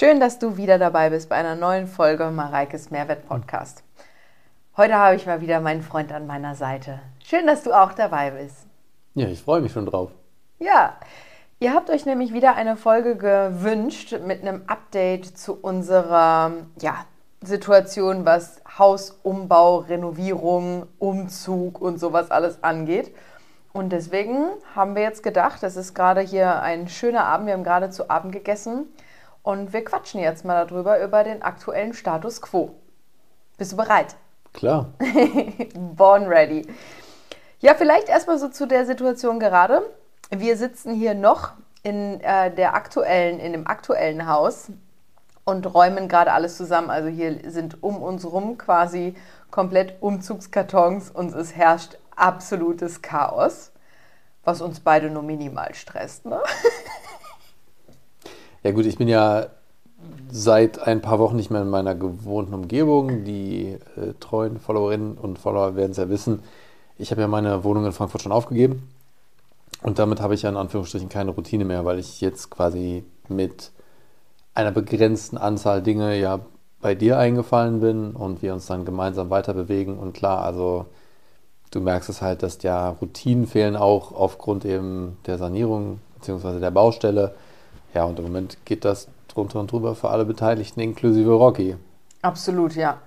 Schön, dass du wieder dabei bist bei einer neuen Folge Mareikes Mehrwert Podcast. Heute habe ich mal wieder meinen Freund an meiner Seite. Schön, dass du auch dabei bist. Ja, ich freue mich schon drauf. Ja, ihr habt euch nämlich wieder eine Folge gewünscht mit einem Update zu unserer ja, Situation, was Hausumbau, Renovierung, Umzug und sowas alles angeht. Und deswegen haben wir jetzt gedacht, es ist gerade hier ein schöner Abend, wir haben gerade zu Abend gegessen und wir quatschen jetzt mal darüber, über den aktuellen Status quo. Bist du bereit? Klar. Born ready. Ja, vielleicht erstmal so zu der Situation gerade. Wir sitzen hier noch in, äh, der aktuellen, in dem aktuellen Haus und räumen gerade alles zusammen. Also hier sind um uns rum quasi komplett Umzugskartons und es herrscht absolutes Chaos, was uns beide nur minimal stresst. Ne? Ja gut, ich bin ja seit ein paar Wochen nicht mehr in meiner gewohnten Umgebung. Die äh, treuen Followerinnen und Follower werden es ja wissen. Ich habe ja meine Wohnung in Frankfurt schon aufgegeben. Und damit habe ich ja in Anführungsstrichen keine Routine mehr, weil ich jetzt quasi mit einer begrenzten Anzahl Dinge ja bei dir eingefallen bin und wir uns dann gemeinsam weiter bewegen. Und klar, also du merkst es halt, dass ja Routinen fehlen auch aufgrund eben der Sanierung bzw. der Baustelle. Ja, und im Moment geht das drunter und drüber für alle Beteiligten, inklusive Rocky. Absolut, ja.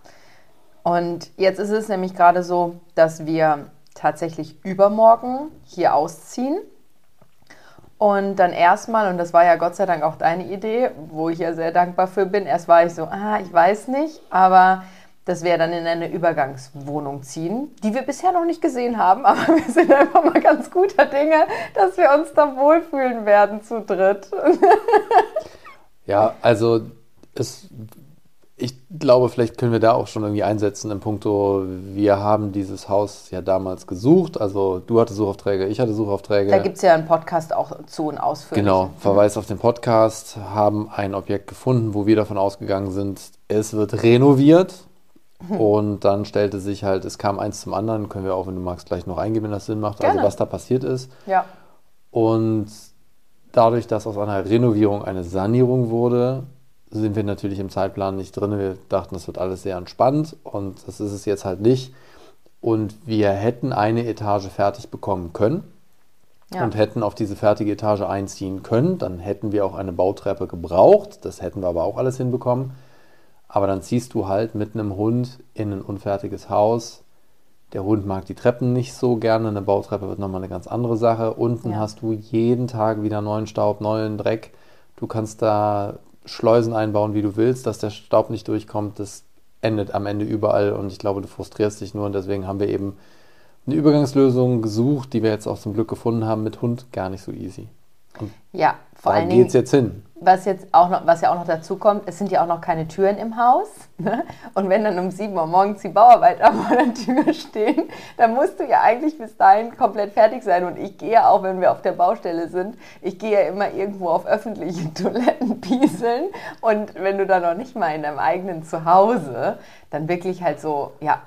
Und jetzt ist es nämlich gerade so, dass wir tatsächlich übermorgen hier ausziehen. Und dann erstmal, und das war ja Gott sei Dank auch deine Idee, wo ich ja sehr dankbar für bin, erst war ich so, ah, ich weiß nicht, aber dass wir dann in eine Übergangswohnung ziehen, die wir bisher noch nicht gesehen haben, aber wir sind einfach mal ganz guter Dinge, dass wir uns da wohlfühlen werden zu dritt. ja, also es, ich glaube, vielleicht können wir da auch schon irgendwie einsetzen im Punkto, wir haben dieses Haus ja damals gesucht, also du hattest Suchaufträge, ich hatte Suchaufträge. Da gibt es ja einen Podcast auch zu und ausführlich. Genau, Verweis auf den Podcast, haben ein Objekt gefunden, wo wir davon ausgegangen sind, es wird renoviert und dann stellte sich halt, es kam eins zum anderen, können wir auch, wenn du magst, gleich noch eingeben, wenn das Sinn macht, also Gerne. also was da passiert ist. Ja. Und dadurch, dass aus einer Renovierung eine Sanierung wurde, sind wir natürlich im Zeitplan nicht drin. Wir dachten, das wird alles sehr entspannt und das ist es jetzt halt nicht. Und wir hätten eine Etage fertig bekommen können ja. und hätten auf diese fertige Etage einziehen können. Dann hätten wir auch eine Bautreppe gebraucht. Das hätten wir aber auch alles hinbekommen. Aber dann ziehst du halt mit einem Hund in ein unfertiges Haus. Der Hund mag die Treppen nicht so gerne. Eine Bautreppe wird nochmal eine ganz andere Sache. Unten ja. hast du jeden Tag wieder neuen Staub, neuen Dreck. Du kannst da Schleusen einbauen, wie du willst, dass der Staub nicht durchkommt. Das endet am Ende überall und ich glaube, du frustrierst dich nur und deswegen haben wir eben eine Übergangslösung gesucht, die wir jetzt auch zum Glück gefunden haben mit Hund, gar nicht so easy. Und ja, vor da allen Dingen. geht's jetzt hin was jetzt auch noch, was ja auch noch dazu kommt, es sind ja auch noch keine Türen im Haus. Ne? Und wenn dann um 7 Uhr morgens die Bauarbeiter vor der Tür stehen, dann musst du ja eigentlich bis dahin komplett fertig sein. Und ich gehe auch, wenn wir auf der Baustelle sind, ich gehe ja immer irgendwo auf öffentliche Toiletten pieseln. Und wenn du dann noch nicht mal in deinem eigenen Zuhause dann wirklich halt so, ja,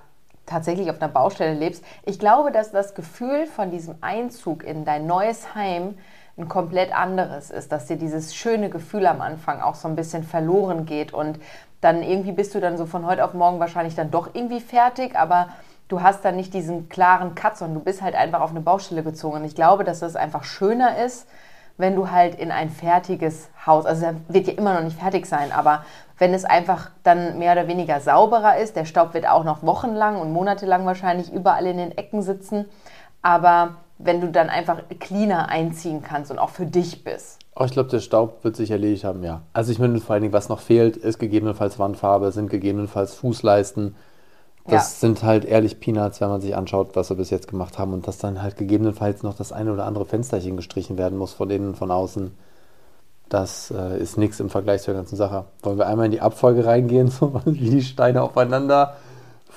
tatsächlich auf einer Baustelle lebst. Ich glaube, dass das Gefühl von diesem Einzug in dein neues Heim ein komplett anderes ist, dass dir dieses schöne Gefühl am Anfang auch so ein bisschen verloren geht und dann irgendwie bist du dann so von heute auf morgen wahrscheinlich dann doch irgendwie fertig, aber du hast dann nicht diesen klaren Cut, sondern du bist halt einfach auf eine Baustelle gezogen. Und ich glaube, dass das einfach schöner ist, wenn du halt in ein fertiges Haus, also er wird ja immer noch nicht fertig sein, aber wenn es einfach dann mehr oder weniger sauberer ist, der Staub wird auch noch wochenlang und monatelang wahrscheinlich überall in den Ecken sitzen, aber wenn du dann einfach cleaner einziehen kannst und auch für dich bist. Oh, ich glaube, der Staub wird sich erledigt haben, ja. Also ich meine, vor allen Dingen, was noch fehlt, ist gegebenenfalls Wandfarbe, sind gegebenenfalls Fußleisten. Das ja. sind halt ehrlich Peanuts, wenn man sich anschaut, was wir bis jetzt gemacht haben und dass dann halt gegebenenfalls noch das eine oder andere Fensterchen gestrichen werden muss von innen, von außen. Das äh, ist nichts im Vergleich zur ganzen Sache. Wollen wir einmal in die Abfolge reingehen, so wie die Steine aufeinander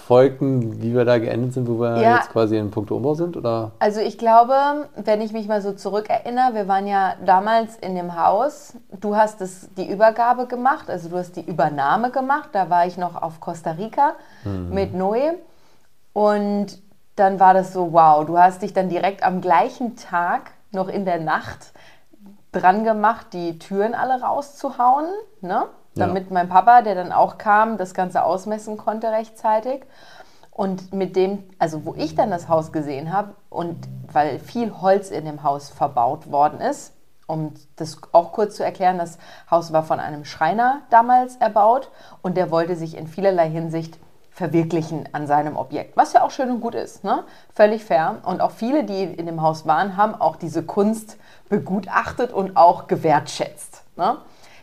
folgen, wie wir da geendet sind, wo wir ja. jetzt quasi in Punkte Umbau sind? Oder? Also ich glaube, wenn ich mich mal so zurückerinnere, wir waren ja damals in dem Haus, du hast es, die Übergabe gemacht, also du hast die Übernahme gemacht, da war ich noch auf Costa Rica mhm. mit Noe und dann war das so, wow, du hast dich dann direkt am gleichen Tag, noch in der Nacht, dran gemacht, die Türen alle rauszuhauen, ne? Damit ja. mein Papa, der dann auch kam, das Ganze ausmessen konnte rechtzeitig. Und mit dem, also wo ich dann das Haus gesehen habe und weil viel Holz in dem Haus verbaut worden ist, um das auch kurz zu erklären, das Haus war von einem Schreiner damals erbaut und der wollte sich in vielerlei Hinsicht verwirklichen an seinem Objekt, was ja auch schön und gut ist, ne? völlig fair. Und auch viele, die in dem Haus waren, haben auch diese Kunst begutachtet und auch gewertschätzt. Ne?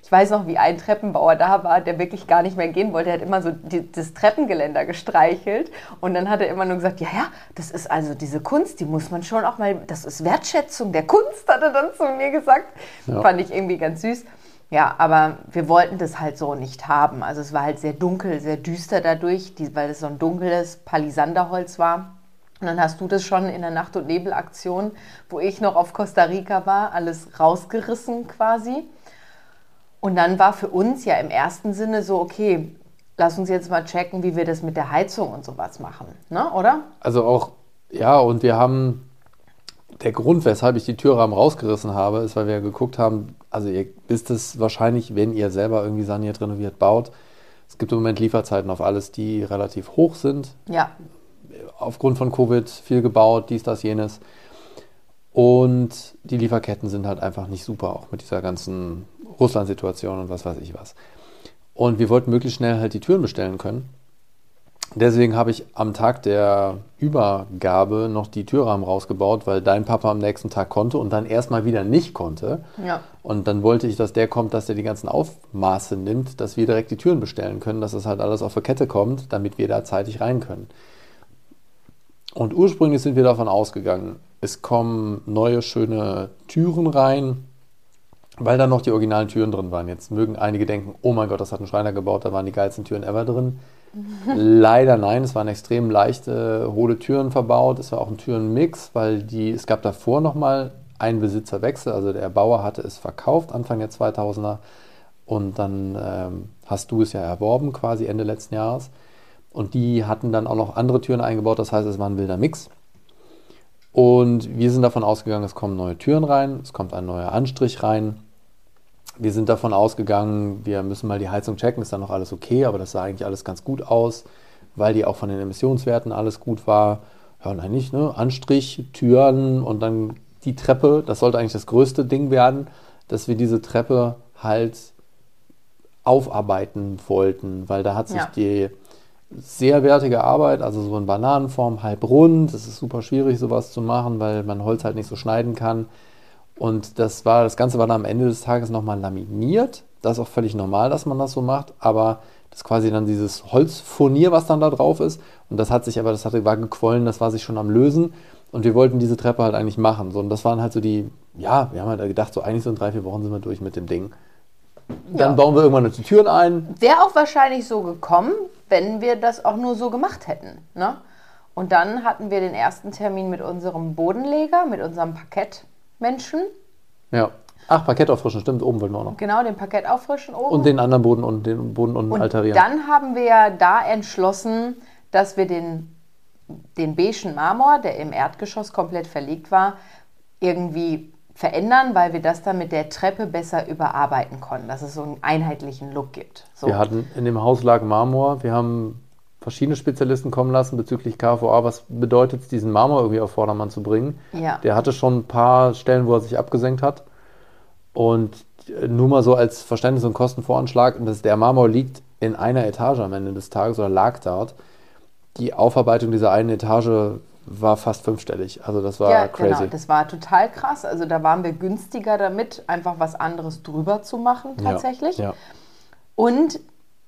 Ich weiß noch, wie ein Treppenbauer da war, der wirklich gar nicht mehr gehen wollte. Er hat immer so die, das Treppengeländer gestreichelt und dann hat er immer nur gesagt, ja, ja, das ist also diese Kunst, die muss man schon auch mal, das ist Wertschätzung der Kunst, hat er dann zu mir gesagt. Ja. Fand ich irgendwie ganz süß. Ja, aber wir wollten das halt so nicht haben. Also es war halt sehr dunkel, sehr düster dadurch, die, weil es so ein dunkles Palisanderholz war. Und dann hast du das schon in der Nacht- und Nebelaktion, wo ich noch auf Costa Rica war, alles rausgerissen quasi. Und dann war für uns ja im ersten Sinne so, okay, lass uns jetzt mal checken, wie wir das mit der Heizung und sowas machen, ne? oder? Also auch, ja, und wir haben, der Grund, weshalb ich die Türrahmen rausgerissen habe, ist, weil wir geguckt haben, also ihr wisst es wahrscheinlich, wenn ihr selber irgendwie saniert, renoviert, baut. Es gibt im Moment Lieferzeiten auf alles, die relativ hoch sind. Ja. Aufgrund von Covid viel gebaut, dies, das, jenes. Und die Lieferketten sind halt einfach nicht super, auch mit dieser ganzen Russland-Situation und was weiß ich was. Und wir wollten möglichst schnell halt die Türen bestellen können. Deswegen habe ich am Tag der Übergabe noch die Türrahmen rausgebaut, weil dein Papa am nächsten Tag konnte und dann erstmal wieder nicht konnte. Ja. Und dann wollte ich, dass der kommt, dass der die ganzen Aufmaße nimmt, dass wir direkt die Türen bestellen können, dass das halt alles auf der Kette kommt, damit wir da zeitig rein können. Und ursprünglich sind wir davon ausgegangen, es kommen neue schöne Türen rein, weil da noch die originalen Türen drin waren. Jetzt mögen einige denken, oh mein Gott, das hat ein Schreiner gebaut, da waren die geilsten Türen ever drin. Leider nein, es waren extrem leichte, hohle Türen verbaut. Es war auch ein Türenmix, weil die, es gab davor nochmal einen Besitzerwechsel. Also der Bauer hatte es verkauft, Anfang der 2000er. Und dann ähm, hast du es ja erworben, quasi Ende letzten Jahres. Und die hatten dann auch noch andere Türen eingebaut. Das heißt, es war ein wilder Mix. Und wir sind davon ausgegangen, es kommen neue Türen rein, es kommt ein neuer Anstrich rein wir sind davon ausgegangen, wir müssen mal die Heizung checken, ist dann noch alles okay, aber das sah eigentlich alles ganz gut aus, weil die auch von den Emissionswerten alles gut war. Ja, und eigentlich, ne, Anstrich, Türen und dann die Treppe, das sollte eigentlich das größte Ding werden, dass wir diese Treppe halt aufarbeiten wollten, weil da hat sich ja. die sehr wertige Arbeit, also so in Bananenform, halb rund, es ist super schwierig sowas zu machen, weil man Holz halt nicht so schneiden kann und das war, das Ganze war dann am Ende des Tages nochmal laminiert. Das ist auch völlig normal, dass man das so macht, aber das ist quasi dann dieses Holzfurnier, was dann da drauf ist. Und das hat sich aber, das hatte, war gequollen, das war sich schon am Lösen. Und wir wollten diese Treppe halt eigentlich machen. So, und das waren halt so die, ja, wir haben halt gedacht, so eigentlich so in drei, vier Wochen sind wir durch mit dem Ding. Dann ja. bauen wir irgendwann noch die Türen ein. Wäre auch wahrscheinlich so gekommen, wenn wir das auch nur so gemacht hätten. Ne? Und dann hatten wir den ersten Termin mit unserem Bodenleger, mit unserem Parkett. Menschen. Ja. Ach, Parkett auffrischen, stimmt, oben wollen wir auch noch. Genau, den Parkett auffrischen oben. Und den anderen Boden und den Boden unten und alterieren. Dann haben wir ja da entschlossen, dass wir den, den beigen Marmor, der im Erdgeschoss komplett verlegt war, irgendwie verändern, weil wir das dann mit der Treppe besser überarbeiten konnten, dass es so einen einheitlichen Look gibt. So. Wir hatten in dem Haus lag Marmor, wir haben verschiedene Spezialisten kommen lassen bezüglich KVA. Was bedeutet es, diesen Marmor irgendwie auf Vordermann zu bringen? Ja. Der hatte schon ein paar Stellen, wo er sich abgesenkt hat. Und nur mal so als Verständnis und Kostenvoranschlag, dass der Marmor liegt in einer Etage am Ende des Tages oder lag dort. Die Aufarbeitung dieser einen Etage war fast fünfstellig. Also das war ja, crazy. Genau, das war total krass. Also da waren wir günstiger damit, einfach was anderes drüber zu machen tatsächlich. Ja, ja. Und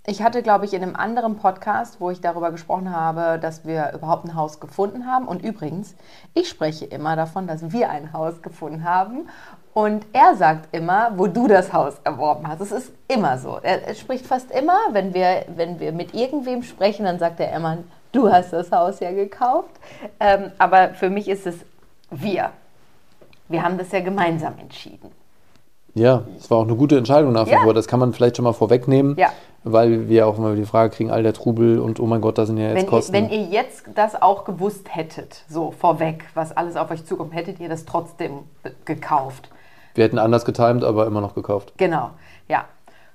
ich hatte, glaube ich, in einem anderen Podcast, wo ich darüber gesprochen habe, dass wir überhaupt ein Haus gefunden haben. Und übrigens, ich spreche immer davon, dass wir ein Haus gefunden haben. Und er sagt immer, wo du das Haus erworben hast. Es ist immer so. Er, spricht fast immer, wenn wir, wenn wir mit irgendwem sprechen, dann sagt er immer, du hast das Haus ja gekauft. Ähm, aber für mich ist es wir. Wir haben das ja gemeinsam entschieden. Ja, es war auch eine gute Entscheidung nach wie ja. vor. Das kann man vielleicht schon mal vorwegnehmen. Ja weil wir auch immer die Frage kriegen, all der Trubel und oh mein Gott, da sind ja jetzt wenn Kosten. Ihr, wenn ihr jetzt das auch gewusst hättet, so vorweg, was alles auf euch zukommt, hättet ihr das trotzdem gekauft. Wir hätten anders getimt, aber immer noch gekauft. Genau, ja.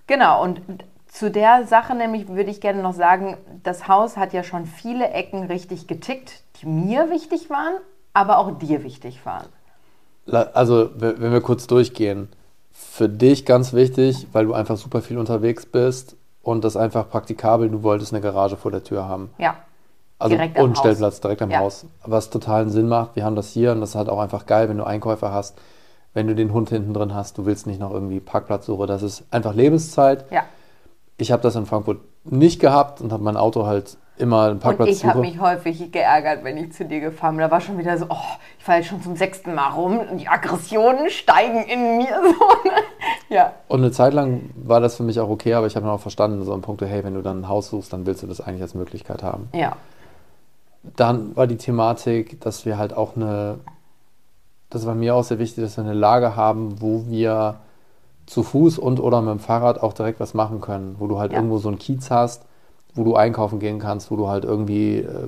Genau, und Zu der Sache nämlich würde ich gerne noch sagen, das Haus hat ja schon viele Ecken richtig getickt, die mir wichtig waren, aber auch dir wichtig waren. Also, wenn wir kurz durchgehen, für dich ganz wichtig, weil du einfach super viel unterwegs bist und das einfach praktikabel, du wolltest eine Garage vor der Tür haben. Ja. Also direkt und Stellplatz direkt am ja. Haus. Was totalen Sinn macht. Wir haben das hier und das ist halt auch einfach geil, wenn du Einkäufer hast, wenn du den Hund hinten drin hast, du willst nicht noch irgendwie Parkplatzsuche. Das ist einfach Lebenszeit. Ja. Ich habe das in Frankfurt nicht gehabt und habe mein Auto halt immer einen Parkplatz Und ich habe mich häufig geärgert, wenn ich zu dir gefahren bin. Da war schon wieder so, oh, ich fahre jetzt schon zum sechsten Mal rum und die Aggressionen steigen in mir. So, ne? ja. Und eine Zeit lang war das für mich auch okay, aber ich habe dann auch verstanden, so ein Punkt, hey, wenn du dann ein Haus suchst, dann willst du das eigentlich als Möglichkeit haben. Ja. Dann war die Thematik, dass wir halt auch eine, das war mir auch sehr wichtig, dass wir eine Lage haben, wo wir zu Fuß und oder mit dem Fahrrad auch direkt was machen können, wo du halt ja. irgendwo so einen Kiez hast, wo du einkaufen gehen kannst, wo du halt irgendwie äh,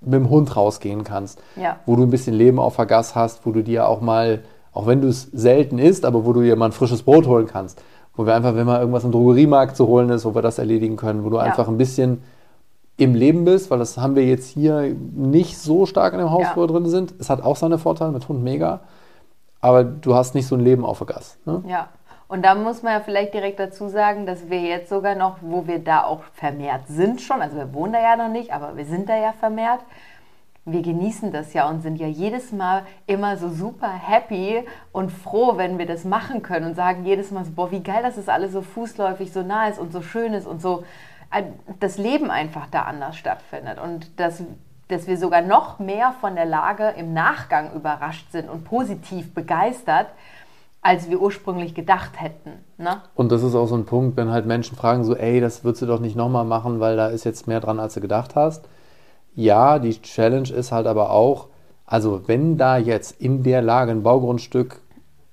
mit dem Hund rausgehen kannst, ja. wo du ein bisschen Leben auf der Gas hast, wo du dir auch mal, auch wenn du es selten isst, aber wo du dir mal ein frisches Brot holen kannst, wo wir einfach, wenn mal irgendwas im Drogeriemarkt zu holen ist, wo wir das erledigen können, wo du ja. einfach ein bisschen im Leben bist, weil das haben wir jetzt hier nicht so stark in dem Haus, ja. wo wir drin sind. Es hat auch seine Vorteile mit Hund mega, aber du hast nicht so ein Leben auf der Gas. Ne? Ja. Und da muss man ja vielleicht direkt dazu sagen, dass wir jetzt sogar noch, wo wir da auch vermehrt sind schon, also wir wohnen da ja noch nicht, aber wir sind da ja vermehrt, wir genießen das ja und sind ja jedes Mal immer so super happy und froh, wenn wir das machen können und sagen jedes Mal so, boah, wie geil, dass es das alles so fußläufig so nah ist und so schön ist und so äh, das Leben einfach da anders stattfindet. Und dass, dass wir sogar noch mehr von der Lage im Nachgang überrascht sind und positiv begeistert, als wir ursprünglich gedacht hätten. Ne? Und das ist auch so ein Punkt, wenn halt Menschen fragen, so, ey, das würdest du doch nicht nochmal machen, weil da ist jetzt mehr dran, als du gedacht hast. Ja, die Challenge ist halt aber auch, also wenn da jetzt in der Lage ein Baugrundstück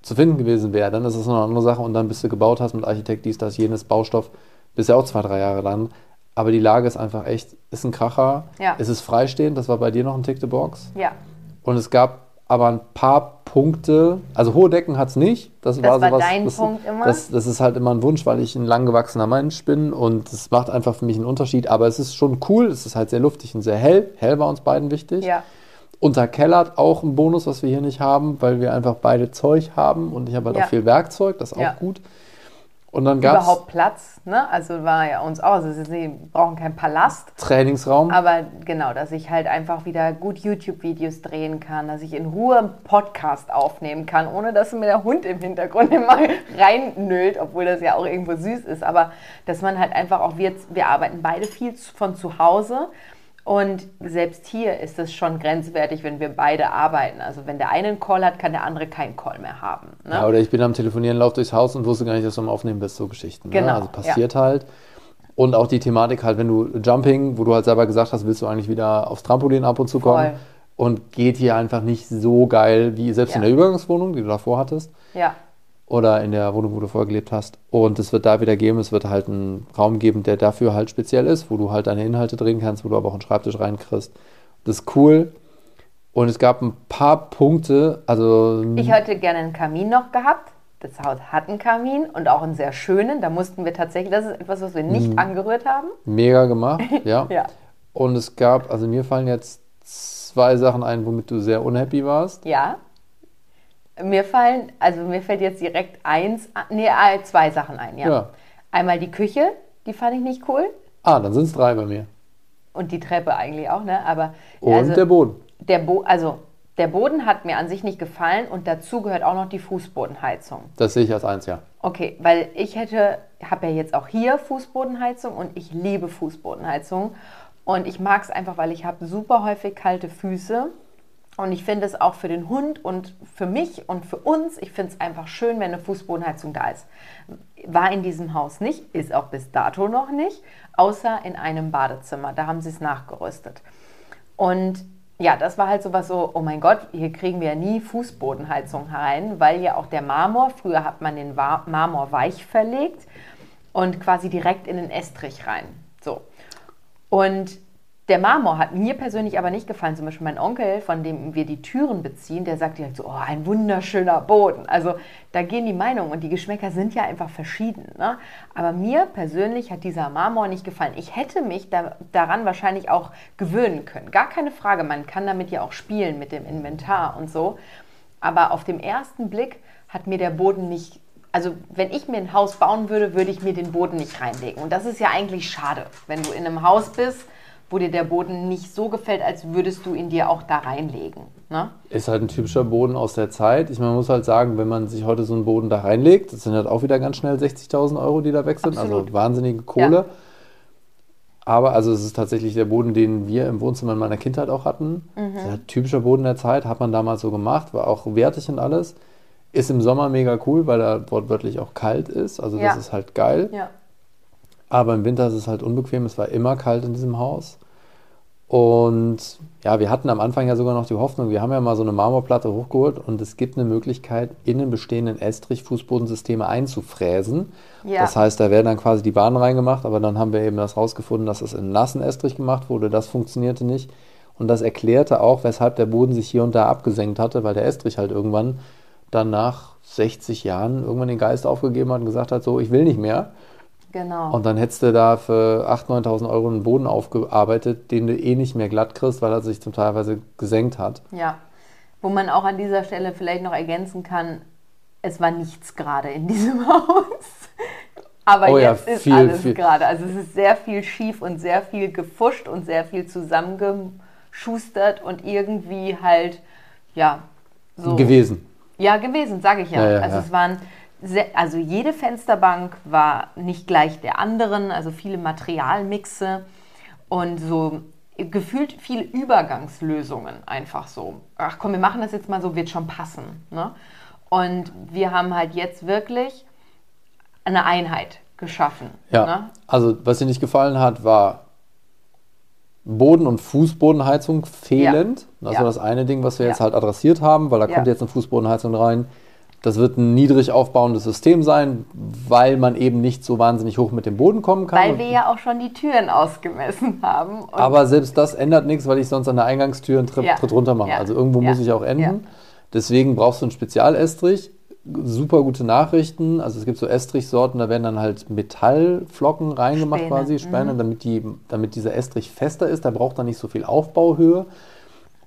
zu finden gewesen wäre, dann ist das noch eine andere Sache und dann bist du gebaut hast mit Architekt, dies, das, jenes, Baustoff, bist ja auch zwei, drei Jahre dran. Aber die Lage ist einfach echt, ist ein Kracher. Ja. Es ist freistehend, das war bei dir noch ein Tick the Box. Ja. Und es gab aber ein paar Punkte, also hohe Decken hat es nicht. Das, das war, war sowas, dein das, Punkt immer? Das, das, ist halt immer ein Wunsch, weil ich ein langgewachsener Mensch bin und es macht einfach für mich einen Unterschied. Aber es ist schon cool, es ist halt sehr luftig und sehr hell. Hell war uns beiden wichtig. Ja. Unterkellert auch ein Bonus, was wir hier nicht haben, weil wir einfach beide Zeug haben und ich habe halt ja. auch viel Werkzeug, das ist auch gut. Und dann gab's überhaupt Platz, ne? Also war ja uns auch, also sie brauchen keinen Palast. Trainingsraum. Aber genau, dass ich halt einfach wieder gut YouTube-Videos drehen kann, dass ich in Ruhe einen Podcast aufnehmen kann, ohne dass mir der Hund im Hintergrund immer reinnölt, obwohl das ja auch irgendwo süß ist. Aber dass man halt einfach auch, wir, wir arbeiten beide viel von zu Hause und selbst hier ist es schon grenzwertig, wenn wir beide arbeiten. Also wenn der eine einen Call hat, kann der andere keinen Call mehr haben. Ne? Ja, oder ich bin am Telefonieren, lauf durchs Haus und wusste gar nicht, dass du am Aufnehmen bist, so Geschichten. Ne? Genau. Ne? Also passiert ja. halt. Und auch die Thematik halt, wenn du Jumping, wo du halt selber gesagt hast, willst du eigentlich wieder aufs Trampolin ab und zu kommen. Voll. Und geht hier einfach nicht so geil wie selbst ja. in der Übergangswohnung, die du davor hattest. Ja oder in der Wohnung, wo du vorher gelebt hast. Und es wird da wieder geben, es wird halt einen Raum geben, der dafür halt speziell ist, wo du halt deine Inhalte drehen kannst, wo du aber auch einen Schreibtisch reinkriegst. Das ist cool. Und es gab ein paar Punkte, also... Ich hätte gerne einen Kamin noch gehabt. Das Haus hat einen Kamin und auch einen sehr schönen. Da mussten wir tatsächlich, das ist etwas, was wir nicht mhm. angerührt haben. Mega gemacht, ja. ja. Und es gab, also mir fallen jetzt zwei Sachen ein, womit du sehr unhappy warst. Ja. Mir fallen, also mir fällt jetzt direkt eins, nee, zwei Sachen ein, ja. ja. Einmal die Küche, die fand ich nicht cool. Ah, dann sind es drei bei mir. Und die Treppe eigentlich auch, ne? Aber und also, der Boden. Der Bo also der Boden hat mir an sich nicht gefallen und dazu gehört auch noch die Fußbodenheizung. Das sehe ich als eins, ja. Okay, weil ich hätte, habe ja jetzt auch hier Fußbodenheizung und ich liebe Fußbodenheizung und ich mag es einfach, weil ich habe super häufig kalte Füße und ich finde es auch für den Hund und für mich und für uns, ich finde es einfach schön, wenn eine Fußbodenheizung da ist. War in diesem Haus nicht, ist auch bis dato noch nicht, außer in einem Badezimmer. Da haben sie es nachgerüstet. Und ja, das war halt sowas so, oh mein Gott, hier kriegen wir ja nie Fußbodenheizung rein, weil ja auch der Marmor, früher hat man den Marmor weich verlegt und quasi direkt in den Estrich rein. So. Und Der Marmor hat mir persönlich aber nicht gefallen. Zum Beispiel mein Onkel, von dem wir die Türen beziehen, der sagt direkt so, oh, ein wunderschöner Boden. Also da gehen die Meinungen und die Geschmäcker sind ja einfach verschieden. Ne? Aber mir persönlich hat dieser Marmor nicht gefallen. Ich hätte mich da, daran wahrscheinlich auch gewöhnen können. Gar keine Frage, man kann damit ja auch spielen mit dem Inventar und so. Aber auf dem ersten Blick hat mir der Boden nicht also wenn ich mir ein Haus bauen würde, würde ich mir den Boden nicht reinlegen. Und das ist ja eigentlich schade, wenn du in einem Haus bist, wo dir der Boden nicht so gefällt, als würdest du ihn dir auch da reinlegen. Ne? Ist halt ein typischer Boden aus der Zeit. Ich meine, man muss halt sagen, wenn man sich heute so einen Boden da reinlegt, das sind halt auch wieder ganz schnell 60.000 Euro, die da weg sind. Also Absolut. Also wahnsinnige Kohle. Ja. Aber also es ist tatsächlich der Boden, den wir im Wohnzimmer in meiner Kindheit auch hatten. Mhm. Das ist typischer Boden der Zeit, hat man damals so gemacht, war auch wertig und alles. Ist im Sommer mega cool, weil da wortwörtlich auch kalt ist. Also das ja. ist halt geil. Ja. Aber im Winter ist es halt unbequem. Es war immer kalt in diesem Haus. Und ja, wir hatten am Anfang ja sogar noch die Hoffnung, wir haben ja mal so eine Marmorplatte hochgeholt und es gibt eine Möglichkeit, in den bestehenden Estrich-Fußbodensysteme einzufräsen. Ja. Das heißt, da werden dann quasi die Bahnen reingemacht, aber dann haben wir eben das rausgefunden, dass es in nassen Estrich gemacht wurde. Das funktionierte nicht. Und das erklärte auch, weshalb der Boden sich hier und da abgesenkt hatte, weil der Estrich halt irgendwann dann nach 60 Jahren irgendwann den Geist aufgegeben hat und gesagt hat, so, ich will nicht mehr. Genau. Und dann hättest du da für 8.000, 9.000 Euro einen Boden aufgearbeitet, den du eh nicht mehr glatt kriegst, weil er sich zum Teilweise gesenkt hat. Ja. Wo man auch an dieser Stelle vielleicht noch ergänzen kann, es war nichts gerade in diesem Haus. Aber oh jetzt ja, viel, ist alles gerade. Also es ist sehr viel schief und sehr viel gefuscht und sehr viel zusammengeschustert und irgendwie halt, ja, so. Gewesen. Ja, gewesen, sage ich ja. ja, ja also es waren also jede Fensterbank war nicht gleich der anderen, also viele Materialmixe und so gefühlt viele Übergangslösungen einfach so. Ach komm, wir machen das jetzt mal so, wird schon passen. Ne? Und wir haben halt jetzt wirklich eine Einheit geschaffen. Ja. Ne? Also was dir nicht gefallen hat, war Boden- und Fußbodenheizung fehlend. Ja. Das ja. war das eine Ding, was wir ja. jetzt halt adressiert haben, weil da kommt jetzt eine Fußbodenheizung rein. Das wird ein niedrig aufbauendes System sein, weil man eben nicht so wahnsinnig hoch mit dem Boden kommen kann. Weil wir ja auch schon die Türen ausgemessen haben. Aber selbst das ändert nichts, weil ich sonst an der Eingangstür einen Tritt, ja. Tritt runter mache. Ja. Also irgendwo ja. muss ich auch enden. Deswegen brauchst du einen Spezialestrich. Super gute Nachrichten. Also es gibt so Estrichsorten, da werden dann halt Metallflocken reingemacht Späne. quasi, Späne, mhm. damit, die, damit dieser Estrich fester ist. Da braucht er nicht so viel Aufbauhöhe.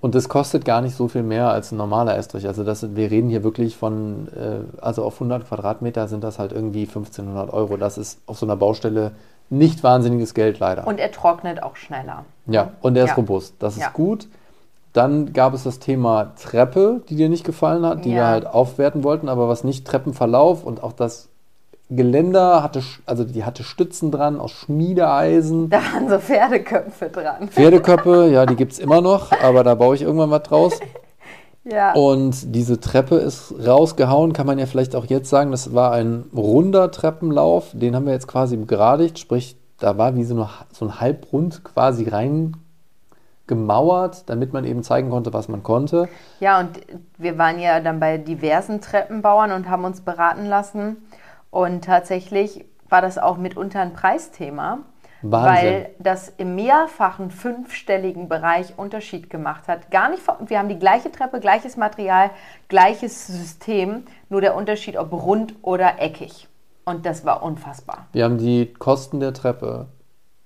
Und das kostet gar nicht so viel mehr als ein normaler Estrich. Also das, wir reden hier wirklich von, äh, also auf 100 Quadratmeter sind das halt irgendwie 1500 Euro. Das ist auf so einer Baustelle nicht wahnsinniges Geld leider. Und er trocknet auch schneller. Ja, und er ist ja. robust. Das ja. ist gut. Dann gab es das Thema Treppe, die dir nicht gefallen hat, die ja. wir halt aufwerten wollten, aber was nicht Treppenverlauf und auch das Geländer hatte, also die hatte Stützen dran aus Schmiedeeisen. Da waren so Pferdeköpfe dran. Pferdeköpfe, ja, die gibt es immer noch, aber da baue ich irgendwann was draus. Ja. Und diese Treppe ist rausgehauen, kann man ja vielleicht auch jetzt sagen, das war ein runder Treppenlauf, den haben wir jetzt quasi begradigt, sprich, da war wie so, eine, so ein Halbrund quasi reingemauert, damit man eben zeigen konnte, was man konnte. Ja, und wir waren ja dann bei diversen Treppenbauern und haben uns beraten lassen. Und tatsächlich war das auch mitunter ein Preisthema, Wahnsinn. weil das im mehrfachen fünfstelligen Bereich Unterschied gemacht hat. Gar nicht, wir haben die gleiche Treppe, gleiches Material, gleiches System, nur der Unterschied, ob rund oder eckig. Und das war unfassbar. Wir haben die Kosten der Treppe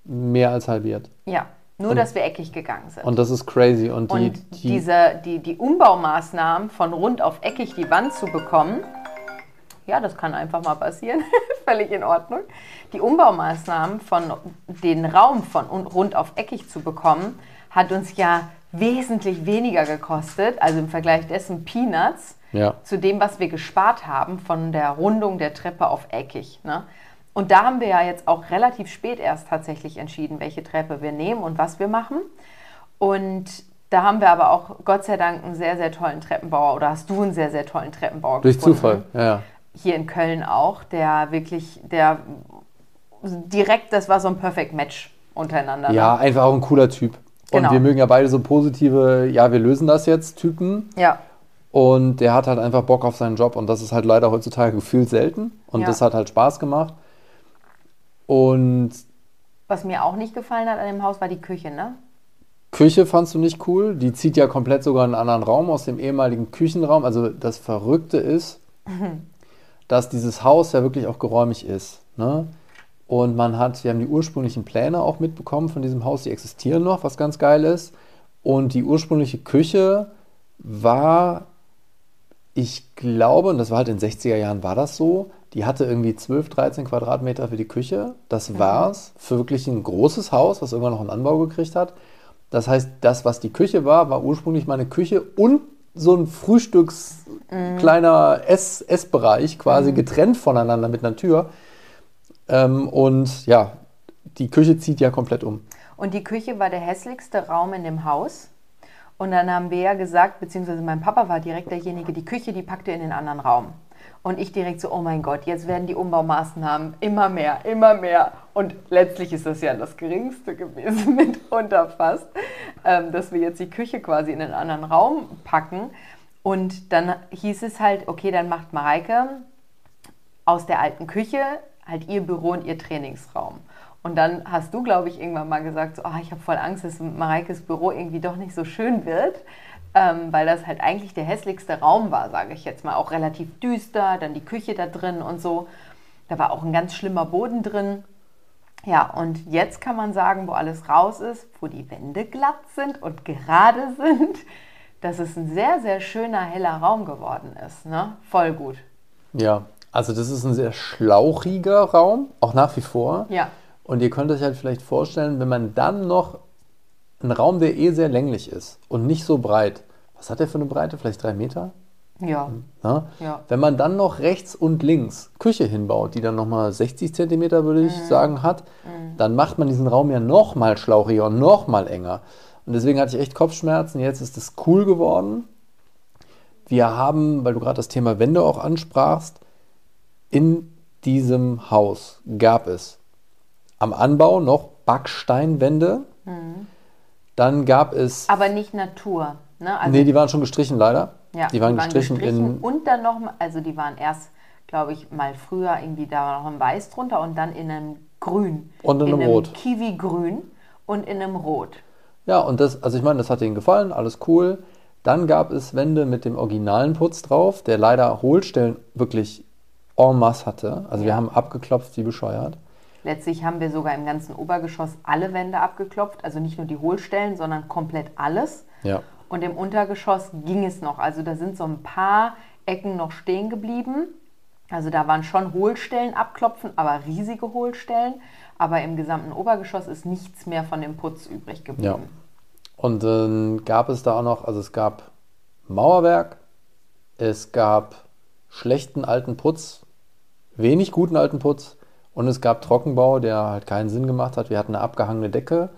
mehr als halbiert. Ja, nur, und, dass wir eckig gegangen sind. Und das ist crazy. Und, die, und die, diese, die, die Umbaumaßnahmen von rund auf eckig die Wand zu bekommen, ja, das kann einfach mal passieren, völlig in Ordnung. Die Umbaumaßnahmen von den Raum von rund auf eckig zu bekommen, hat uns ja wesentlich weniger gekostet, also im Vergleich dessen Peanuts, ja. zu dem, was wir gespart haben von der Rundung der Treppe auf eckig. Ne? Und da haben wir ja jetzt auch relativ spät erst tatsächlich entschieden, welche Treppe wir nehmen und was wir machen. Und da haben wir aber auch Gott sei Dank einen sehr, sehr tollen Treppenbauer oder hast du einen sehr, sehr tollen Treppenbauer Durch gefunden. Zufall, ja hier in Köln auch, der wirklich, der direkt, das war so ein Perfect Match untereinander. Ja, einfach auch ein cooler Typ. Genau. Und wir mögen ja beide so positive, ja, wir lösen das jetzt Typen. Ja. Und der hat halt einfach Bock auf seinen Job und das ist halt leider heutzutage gefühlt selten. Und ja. das hat halt Spaß gemacht. Und was mir auch nicht gefallen hat an dem Haus, war die Küche, ne? Küche fandst du nicht cool. Die zieht ja komplett sogar in einen anderen Raum aus dem ehemaligen Küchenraum. Also das Verrückte ist, dass dieses Haus ja wirklich auch geräumig ist. Ne? Und man hat, wir haben die ursprünglichen Pläne auch mitbekommen von diesem Haus, die existieren noch, was ganz geil ist. Und die ursprüngliche Küche war, ich glaube, und das war halt in den 60er Jahren war das so, die hatte irgendwie 12, 13 Quadratmeter für die Küche. Das war's für wirklich ein großes Haus, was irgendwann noch einen Anbau gekriegt hat. Das heißt, das, was die Küche war, war ursprünglich meine Küche und so ein Frühstücks kleiner Ess Essbereich, quasi getrennt voneinander mit einer Tür. Ähm, und ja, die Küche zieht ja komplett um. Und die Küche war der hässlichste Raum in dem Haus. Und dann haben wir ja gesagt, beziehungsweise mein Papa war direkt derjenige, die Küche, die packte in den anderen Raum. Und ich direkt so, oh mein Gott, jetzt werden die Umbaumaßnahmen immer mehr, immer mehr. Und letztlich ist das ja das Geringste gewesen mitunter fast, ähm, dass wir jetzt die Küche quasi in einen anderen Raum packen. Und dann hieß es halt, okay, dann macht Mareike aus der alten Küche halt ihr Büro und ihr Trainingsraum. Und dann hast du, glaube ich, irgendwann mal gesagt, so, oh, ich habe voll Angst, dass Mareikes Büro irgendwie doch nicht so schön wird, ähm, weil das halt eigentlich der hässlichste Raum war, sage ich jetzt mal. Auch relativ düster, dann die Küche da drin und so. Da war auch ein ganz schlimmer Boden drin. Ja, und jetzt kann man sagen, wo alles raus ist, wo die Wände glatt sind und gerade sind, dass es ein sehr, sehr schöner, heller Raum geworden ist. Ne? Voll gut. Ja, also das ist ein sehr schlauchiger Raum, auch nach wie vor. Ja. Und ihr könnt euch halt vielleicht vorstellen, wenn man dann noch einen Raum, der eh sehr länglich ist und nicht so breit. Was hat der für eine Breite? Vielleicht drei Meter? Ja. Ja. Wenn man dann noch rechts und links Küche hinbaut, die dann nochmal 60 Zentimeter, würde ich sagen, hat, dann macht man diesen Raum ja nochmal schlauchiger und nochmal enger. Und deswegen hatte ich echt Kopfschmerzen. Jetzt ist es cool geworden. Wir haben, weil du gerade das Thema Wände auch ansprachst, in diesem Haus gab es am Anbau noch Backsteinwände. Dann gab es. Aber nicht Natur. Ne? Also, nee, die waren schon gestrichen leider. ja, die waren, gestrichen, in. Und dann noch, mal- also die waren erst, glaube ich, mal früher irgendwie, da war noch ein Weiß drunter und dann in einem Grün. Und in einem Rot. Kiwi-Grün und in einem Rot. Ja, und das, also ich meine, das hat ihnen gefallen, alles cool. Dann gab es Wände mit dem originalen Putz drauf, der leider Hohlstellen wirklich en masse hatte. Also wir haben abgeklopft wie bescheuert. Letztlich haben wir sogar im ganzen Obergeschoss alle Wände abgeklopft, also nicht nur die Hohlstellen, sondern komplett alles. Ja. Und im Untergeschoss ging es noch. Also da sind so ein paar Ecken noch stehen geblieben. Also da waren schon Hohlstellen abklopfen, aber riesige Hohlstellen. Aber im gesamten Obergeschoss ist nichts mehr von dem Putz übrig Ja. geblieben. Und dann gab es da auch noch, also es gab Mauerwerk, es gab schlechten alten Putz, wenig guten alten Putz und es gab Trockenbau, der halt keinen Sinn gemacht hat. Wir hatten eine abgehangene Decke,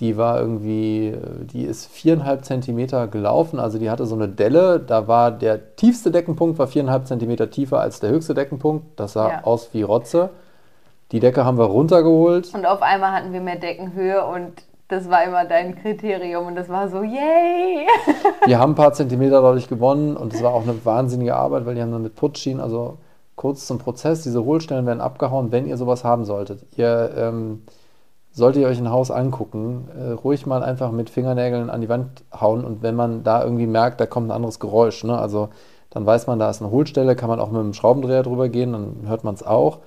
die war irgendwie, äh, die ist viereinhalb Zentimeter gelaufen, also die hatte so eine Delle, da war der tiefste Deckenpunkt war viereinhalb Zentimeter tiefer als der höchste Deckenpunkt. Das sah Ja. aus wie Rotze. Die Decke haben wir runtergeholt. Und auf einmal hatten wir mehr Deckenhöhe und das war immer dein Kriterium und das war so, yay! Wir haben ein paar Zentimeter dadurch gewonnen und es war auch eine wahnsinnige Arbeit, weil die haben dann mit Putzschienen, also kurz zum Prozess, diese Hohlstellen werden abgehauen, wenn ihr sowas haben solltet. Ihr ähm, solltet ihr euch ein Haus angucken, äh, ruhig mal einfach mit Fingernägeln an die Wand hauen und wenn man da irgendwie merkt, da kommt ein anderes Geräusch, ne? also dann weiß man, da ist eine Hohlstelle, kann man auch mit einem Schraubendreher drüber gehen, dann hört man es auch.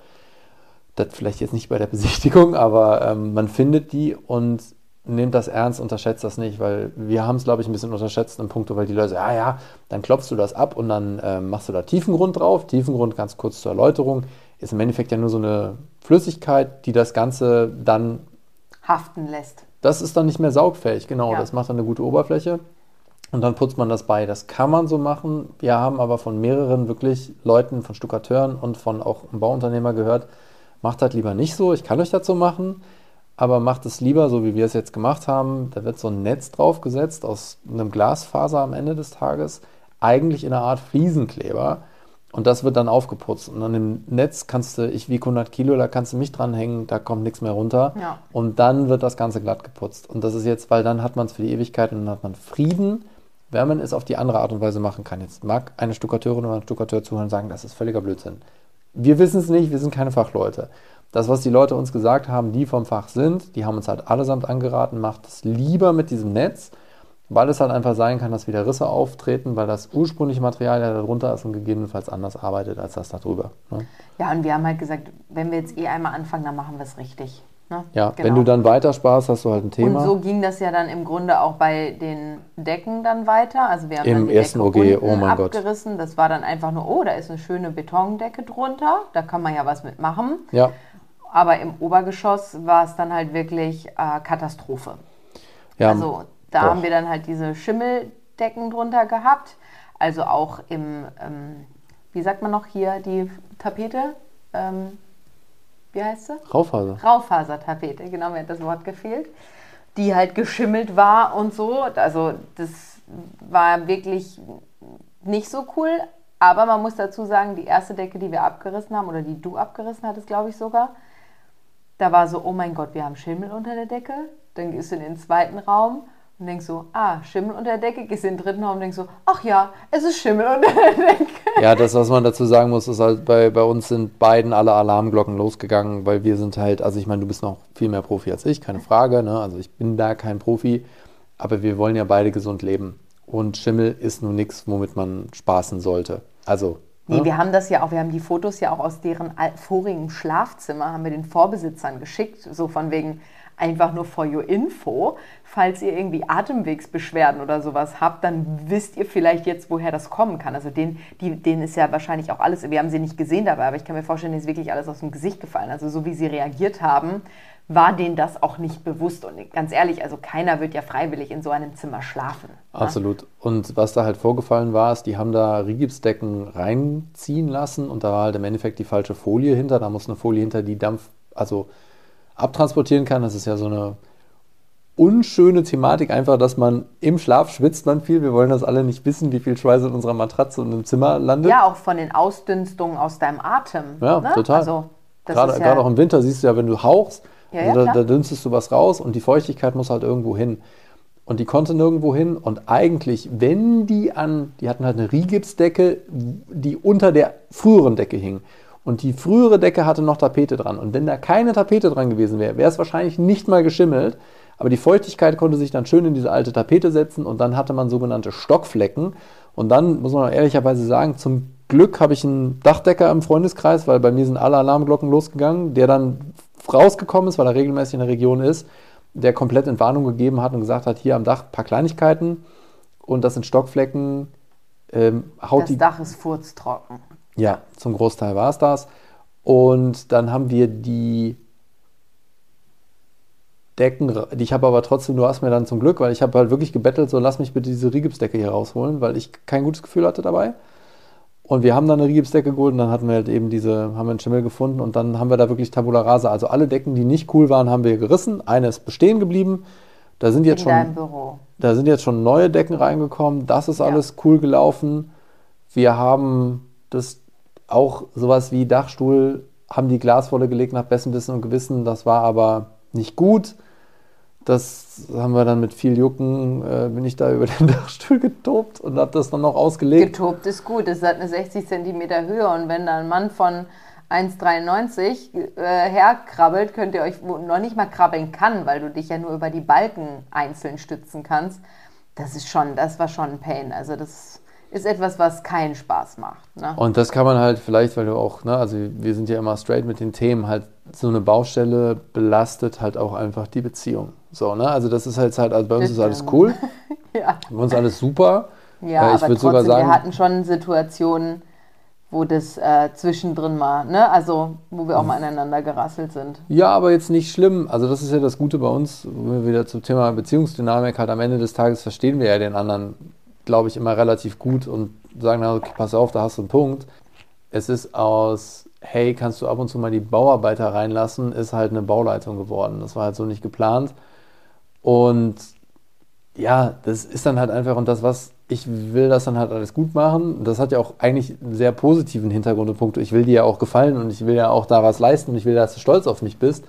Das vielleicht jetzt nicht bei der Besichtigung, aber ähm, man findet die und nehmt das ernst, unterschätzt das nicht, weil wir haben es, glaube ich, ein bisschen unterschätzt im Punkt, weil die Leute sagen, ja, ja, dann klopfst du das ab und dann ähm, machst du da Tiefengrund drauf. Tiefengrund, ganz kurz zur Erläuterung, ist im Endeffekt ja nur so eine Flüssigkeit, die das Ganze dann, Haften lässt. das ist dann nicht mehr saugfähig, genau, Ja. das macht dann eine gute Oberfläche. Und dann putzt man das bei. Das kann man so machen. Wir haben aber von mehreren wirklich Leuten, von Stuckateuren und von auch einem Bauunternehmer gehört, macht das lieber nicht so. Ich kann euch dazu machen, aber macht es lieber so, wie wir es jetzt gemacht haben. Da wird so ein Netz draufgesetzt aus einem Glasfaser am Ende des Tages, eigentlich in einer Art Fliesenkleber. Und das wird dann aufgeputzt. Und an dem Netz kannst du, ich wiege 100 Kilo, da kannst du mich dranhängen, da kommt nichts mehr runter. Ja. Und dann wird das Ganze glatt geputzt. Und das ist jetzt, weil dann hat man es für die Ewigkeit und dann hat man Frieden, wenn man es auf die andere Art und Weise machen kann. Jetzt mag eine Stuckateurin oder ein Stuckateur zuhören und sagen, das ist völliger Blödsinn. Wir wissen es nicht, wir sind keine Fachleute. Das, was die Leute uns gesagt haben, die vom Fach sind, die haben uns halt allesamt angeraten, macht es lieber mit diesem Netz, weil es halt einfach sein kann, dass wieder Risse auftreten, weil das ursprüngliche Material ja darunter ist und gegebenenfalls anders arbeitet als das darüber. Ne? Ja, und wir haben halt gesagt, wenn wir jetzt eh einmal anfangen, dann machen wir es richtig. Ne? Ja, genau. wenn du dann weiter sparst, hast du halt ein Thema. Und so ging das ja dann im Grunde auch bei den Decken dann weiter. Also wir haben Im ersten Decke OG, oh mein Gott. abgerissen. Das war dann einfach nur, oh, da ist eine schöne Betondecke drunter. Da kann man ja was mitmachen. Ja. Aber im Obergeschoss war es dann halt wirklich äh, Katastrophe. Ja, Also da doch. haben wir dann halt diese Schimmeldecken drunter gehabt. Also auch im, ähm, wie sagt man noch hier, die Tapete? Ähm, wie heißt sie? Raufaser. Raufasertapete, genau, mir hat das Wort gefehlt. Die halt geschimmelt war und so. Also das war wirklich nicht so cool. Aber man muss dazu sagen, die erste Decke, die wir abgerissen haben, oder die du abgerissen hattest, glaube ich sogar, da war so, oh mein Gott, wir haben Schimmel unter der Decke. Dann gehst du in den zweiten Raum und denkst so, ah, Schimmel unter der Decke. Gehst in den dritten Raum und denkst so, ach ja, es ist Schimmel unter der Decke. Ja, das, was man dazu sagen muss, ist halt, bei, bei uns sind beiden alle Alarmglocken losgegangen, weil wir sind halt, also ich meine, du bist noch viel mehr Profi als ich, keine Frage, ne? also ich bin da kein Profi, aber wir wollen ja beide gesund leben. Und Schimmel ist nun nichts, womit man spaßen sollte. Also, Nee, ne? wir haben das ja auch, wir haben die Fotos ja auch aus deren vorigen Schlafzimmer, haben wir den Vorbesitzern geschickt, so von wegen einfach nur for your info. Falls ihr irgendwie Atemwegsbeschwerden oder sowas habt, dann wisst ihr vielleicht jetzt, woher das kommen kann. Also den, die, denen ist ja wahrscheinlich auch alles, wir haben sie nicht gesehen dabei, aber ich kann mir vorstellen, denen ist wirklich alles aus dem Gesicht gefallen. Also so wie sie reagiert haben, war denen das auch nicht bewusst. Und ganz ehrlich, also keiner wird ja freiwillig in so einem Zimmer schlafen. ne? Absolut. Und was da halt vorgefallen war, ist, die haben da Rigipsdecken reinziehen lassen und da war halt im Endeffekt die falsche Folie hinter. Da muss eine Folie hinter, die Dampf, also abtransportieren kann. Das ist ja so eine unschöne Thematik, einfach, dass man im Schlaf schwitzt man viel. Wir wollen das alle nicht wissen, wie viel Schweiß in unserer Matratze und im Zimmer landet. Ja, auch von den Ausdünstungen aus deinem Atem. Ja, ne? total. Also, das Gerade, ist ja, gerade auch im Winter siehst du ja, wenn du hauchst, Ja, also ja, da, da dünstest du was raus und die Feuchtigkeit muss halt irgendwo hin. Und die konnte nirgendwo hin. Und eigentlich, wenn die an, die hatten halt eine Rigipsdecke, die unter der früheren Decke hing. Und die frühere Decke hatte noch Tapete dran. Und wenn da keine Tapete dran gewesen wäre, wäre es wahrscheinlich nicht mal geschimmelt. Aber die Feuchtigkeit konnte sich dann schön in diese alte Tapete setzen und dann hatte man sogenannte Stockflecken. Und dann muss man ehrlicherweise sagen, zum Glück habe ich einen Dachdecker im Freundeskreis, weil bei mir sind alle Alarmglocken losgegangen, der dann rausgekommen ist, weil er regelmäßig in der Region ist, der komplett Entwarnung gegeben hat und gesagt hat, hier am Dach ein paar Kleinigkeiten und das sind Stockflecken, ähm, haut das die Dach ist furztrocken. ja, zum Großteil war es das. Und dann haben wir die Decken, die ich habe aber trotzdem, du hast mir dann zum Glück, weil ich habe halt wirklich gebettelt, so lass mich bitte diese Rigipsdecke hier rausholen, weil ich kein gutes Gefühl hatte dabei. Und wir haben dann eine Rigipsdecke geholt und dann hatten wir halt eben diese, haben wir einen Schimmel gefunden und dann haben wir da wirklich Tabula Rasa. Also alle Decken, die nicht cool waren, haben wir gerissen. Eine ist bestehen geblieben. Da sind jetzt in schon, da sind jetzt schon neue Decken reingekommen. Das ist Ja. alles cool gelaufen. Wir haben das auch sowas wie Dachstuhl, haben die Glaswolle gelegt nach bestem Wissen und Gewissen. Das war aber nicht gut. Das haben wir dann mit viel Jucken, äh, bin ich da über den Dachstuhl getobt und habe das dann noch ausgelegt. Getobt ist gut, es hat eine 60 cm Höhe und wenn da ein Mann von 1,93 äh, herkrabbelt, könnt ihr euch, noch nicht mal krabbeln kann, weil du dich ja nur über die Balken einzeln stützen kannst. Das ist schon, das war schon ein Pain. Also das ist etwas, was keinen Spaß macht. Ne? Und das kann man halt vielleicht, weil du auch, ne, also wir sind ja immer straight mit den Themen, halt so eine Baustelle belastet halt auch einfach die Beziehung. So, ne? Also das ist halt, halt also bei uns ist alles cool, Ja, bei uns alles super. ja Äh, ich aber trotzdem, sogar sagen- wir hatten schon Situationen, wo das äh, zwischendrin war, ne? Also wo wir auch mal aneinander gerasselt sind. Ja, aber jetzt nicht schlimm. Also das ist ja das Gute bei uns, wenn wir wieder zum Thema Beziehungsdynamik halt am Ende des Tages verstehen wir ja den anderen, glaube ich, immer relativ gut und sagen dann, okay, pass auf, da hast du einen Punkt. Es ist aus, hey, kannst du ab und zu mal die Bauarbeiter reinlassen, ist halt eine Bauleitung geworden. Das war halt so nicht geplant. Und ja, das ist dann halt einfach, und das, was ich will, das dann halt alles gut machen. Das hat ja auch eigentlich einen sehr positiven Hintergrund und Punkt. Ich will dir ja auch gefallen und ich will ja auch da was leisten und ich will, dass du stolz auf mich bist.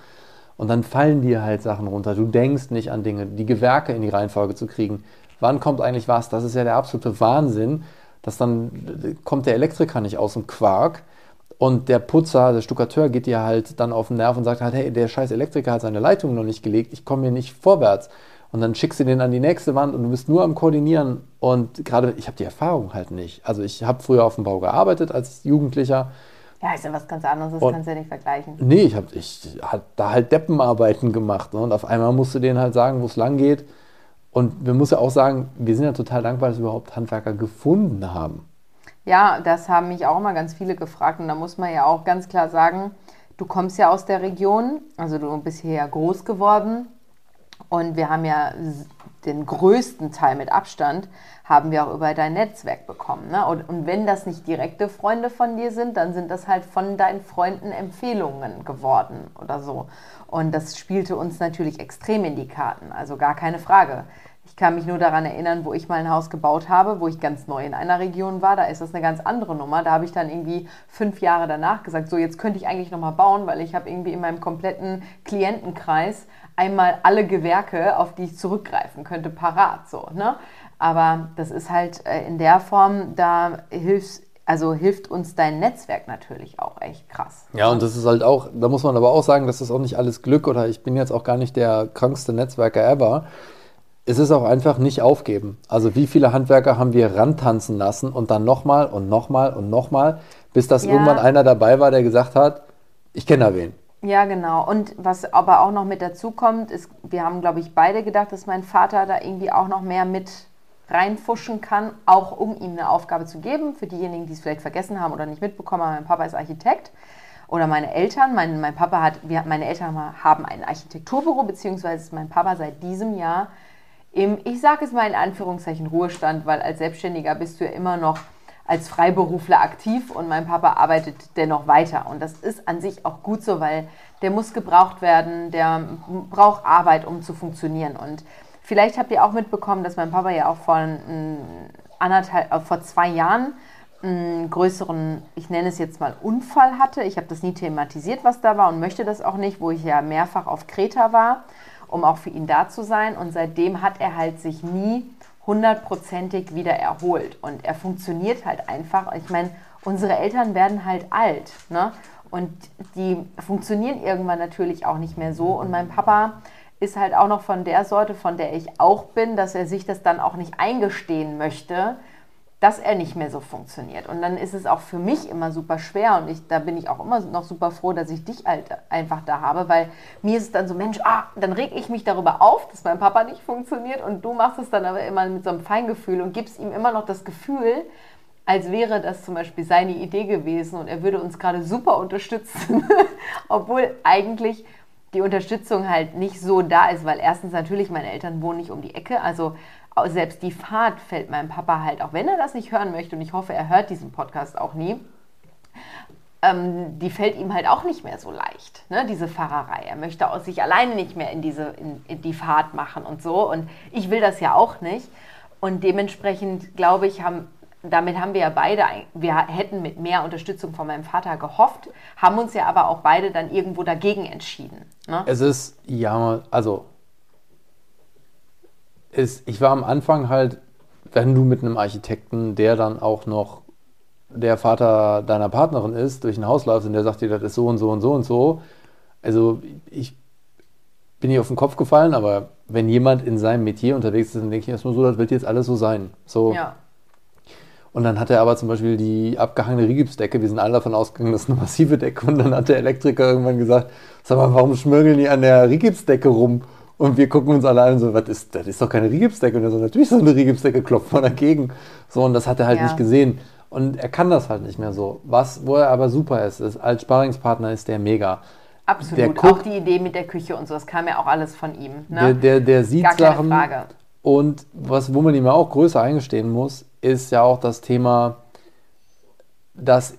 Und dann fallen dir halt Sachen runter. Du denkst nicht an Dinge, die Gewerke in die Reihenfolge zu kriegen. Wann kommt eigentlich was? Das ist ja der absolute Wahnsinn, dass dann kommt der Elektriker nicht aus dem Quark Und der Putzer, der Stuckateur geht dir halt dann auf den Nerv und sagt halt, hey, der scheiß Elektriker hat seine Leitung noch nicht gelegt, ich komme hier nicht vorwärts. Und dann schickst du den an die nächste Wand und du bist nur am Koordinieren. Und gerade, ich habe die Erfahrung halt nicht. Also ich habe früher auf dem Bau gearbeitet als Jugendlicher. Ja, ist ja was ganz anderes, das und, kannst du ja nicht vergleichen. Nee, ich habe ich hab da halt Deppenarbeiten gemacht. Ne? Und auf einmal musst du denen halt sagen, wo es lang geht. Und wir müssen ja auch sagen, wir sind ja total dankbar, dass wir überhaupt Handwerker gefunden haben. Ja, das haben mich auch immer ganz viele gefragt. Und da muss man ja auch ganz klar sagen, du kommst ja aus der Region, also du bist hier ja groß geworden. Und wir haben ja den größten Teil mit Abstand, haben wir auch über dein Netzwerk bekommen. Ne? Und, und, wenn das nicht direkte Freunde von dir sind, dann sind das halt von deinen Freunden Empfehlungen geworden oder so. Und das spielte uns natürlich extrem in die Karten, also gar keine Frage. Ich kann mich nur daran erinnern, wo ich mal ein Haus gebaut habe, wo ich ganz neu in einer Region war. Da ist das eine ganz andere Nummer. Da habe ich dann irgendwie fünf Jahre danach gesagt, so jetzt könnte ich eigentlich nochmal bauen, weil ich habe irgendwie in meinem kompletten Klientenkreis einmal alle Gewerke, auf die ich zurückgreifen könnte, parat. So, ne? Aber das ist halt äh, in der Form, da hilft, also hilft uns dein Netzwerk natürlich auch echt krass. Ja, und das ist halt auch, da muss man aber auch sagen, das ist auch nicht alles Glück oder ich bin jetzt auch gar nicht der krankste Netzwerker ever es ist auch einfach nicht aufgeben. Also wie viele Handwerker haben wir rantanzen lassen und dann nochmal und nochmal und nochmal, bis das ja. irgendwann einer dabei war, der gesagt hat, ich kenne da wen. Ja, genau. Und was aber auch noch mit dazu kommt, ist, wir haben, glaube ich, beide gedacht, dass mein Vater da irgendwie auch noch mehr mit reinfuschen kann, auch um ihm eine Aufgabe zu geben. Für diejenigen, die es vielleicht vergessen haben oder nicht mitbekommen haben, mein Papa ist Architekt oder meine Eltern. Mein, mein Papa hat, wir, meine Eltern haben ein Architekturbüro, beziehungsweise mein Papa seit diesem Jahr im, ich sage es mal in Anführungszeichen, Ruhestand, weil als Selbstständiger bist du ja immer noch als Freiberufler aktiv und mein Papa arbeitet dennoch weiter. Und das ist an sich auch gut so, weil der muss gebraucht werden, der braucht Arbeit, um zu funktionieren. Und vielleicht habt ihr auch mitbekommen, dass mein Papa ja auch vor, anderthalb, äh, vor zwei Jahren einen größeren, ich nenne es jetzt mal Unfall hatte. Ich habe das nie thematisiert, was da war und möchte das auch nicht, wo ich ja mehrfach auf Kreta war um auch für ihn da zu sein. Und seitdem hat er halt sich nie hundertprozentig wieder erholt. Und er funktioniert halt einfach. Ich meine, unsere Eltern werden halt alt. Ne? Und die funktionieren irgendwann natürlich auch nicht mehr so. Und mein Papa ist halt auch noch von der Sorte, von der ich auch bin, dass er sich das dann auch nicht eingestehen möchte, dass er nicht mehr so funktioniert. Und dann ist es auch für mich immer super schwer und ich, da bin ich auch immer noch super froh, dass ich dich halt einfach da habe, weil mir ist es dann so, Mensch, ah, dann reg ich mich darüber auf, dass mein Papa nicht funktioniert und du machst es dann aber immer mit so einem Feingefühl und gibst ihm immer noch das Gefühl, als wäre das zum Beispiel seine Idee gewesen und er würde uns gerade super unterstützen, obwohl eigentlich die Unterstützung halt nicht so da ist, weil erstens natürlich meine Eltern wohnen nicht um die Ecke, also selbst die Fahrt fällt meinem Papa halt, auch wenn er das nicht hören möchte, und ich hoffe, er hört diesen Podcast auch nie, ähm, die fällt ihm halt auch nicht mehr so leicht, ne, diese Fahrerei. Er möchte aus sich alleine nicht mehr in, diese, in, in die Fahrt machen und so. Und ich will das ja auch nicht. Und dementsprechend, glaube ich, haben, damit haben wir ja beide, wir hätten mit mehr Unterstützung von meinem Vater gehofft, haben uns ja aber auch beide dann irgendwo dagegen entschieden. Ne? Es ist, ja, also ist, ich war am Anfang halt, wenn du mit einem Architekten, der dann auch noch der Vater deiner Partnerin ist, durch ein Haus läufst und der sagt dir, das ist so und so und so und so. Also ich bin hier auf den Kopf gefallen, aber wenn jemand in seinem Metier unterwegs ist, dann denke ich erstmal so, das wird jetzt alles so sein. So. Ja. Und dann hat er aber zum Beispiel die abgehangene Rigipsdecke, wir sind alle davon ausgegangen, das ist eine massive Decke. Und dann hat der Elektriker irgendwann gesagt, sag mal, warum schmörgeln die an der Rigipsdecke rum? Und wir gucken uns alle an so, was ist, das ist doch keine Rigipsdecke. Und er so, natürlich so eine Rigipsdecke, klopft man dagegen. So, und das hat er halt ja. nicht gesehen. Und er kann das halt nicht mehr so. Was, wo er aber super ist, ist, als Sparingspartner ist der mega. Absolut. Der guckt, auch die Idee mit der Küche und so, das kam ja auch alles von ihm. Ne? Der, der, der sieht Gar Sachen. Frage. Und was, wo man ihm auch größer eingestehen muss, ist ja auch das Thema, dass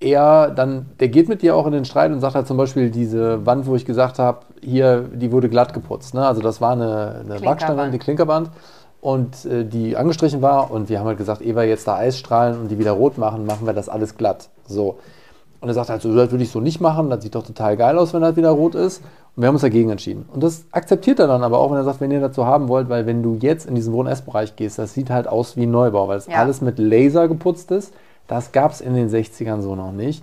er dann, der geht mit dir auch in den Streit und sagt halt zum Beispiel diese Wand, wo ich gesagt habe, hier, die wurde glatt geputzt. Ne? Also das war eine, eine Backsteine, die Klinkerband und äh, die angestrichen war und wir haben halt gesagt, ehe wir jetzt da Eisstrahlen und die wieder rot machen, machen wir das alles glatt. So. Und er sagt halt so, das würde ich so nicht machen, das sieht doch total geil aus, wenn das wieder rot ist. Und wir haben uns dagegen entschieden. Und das akzeptiert er dann aber auch, wenn er sagt, wenn ihr so haben wollt, weil wenn du jetzt in diesen Wohn-Ess-Bereich gehst, das sieht halt aus wie ein Neubau, weil es ja. alles mit Laser geputzt ist das gab es in den 60ern so noch nicht.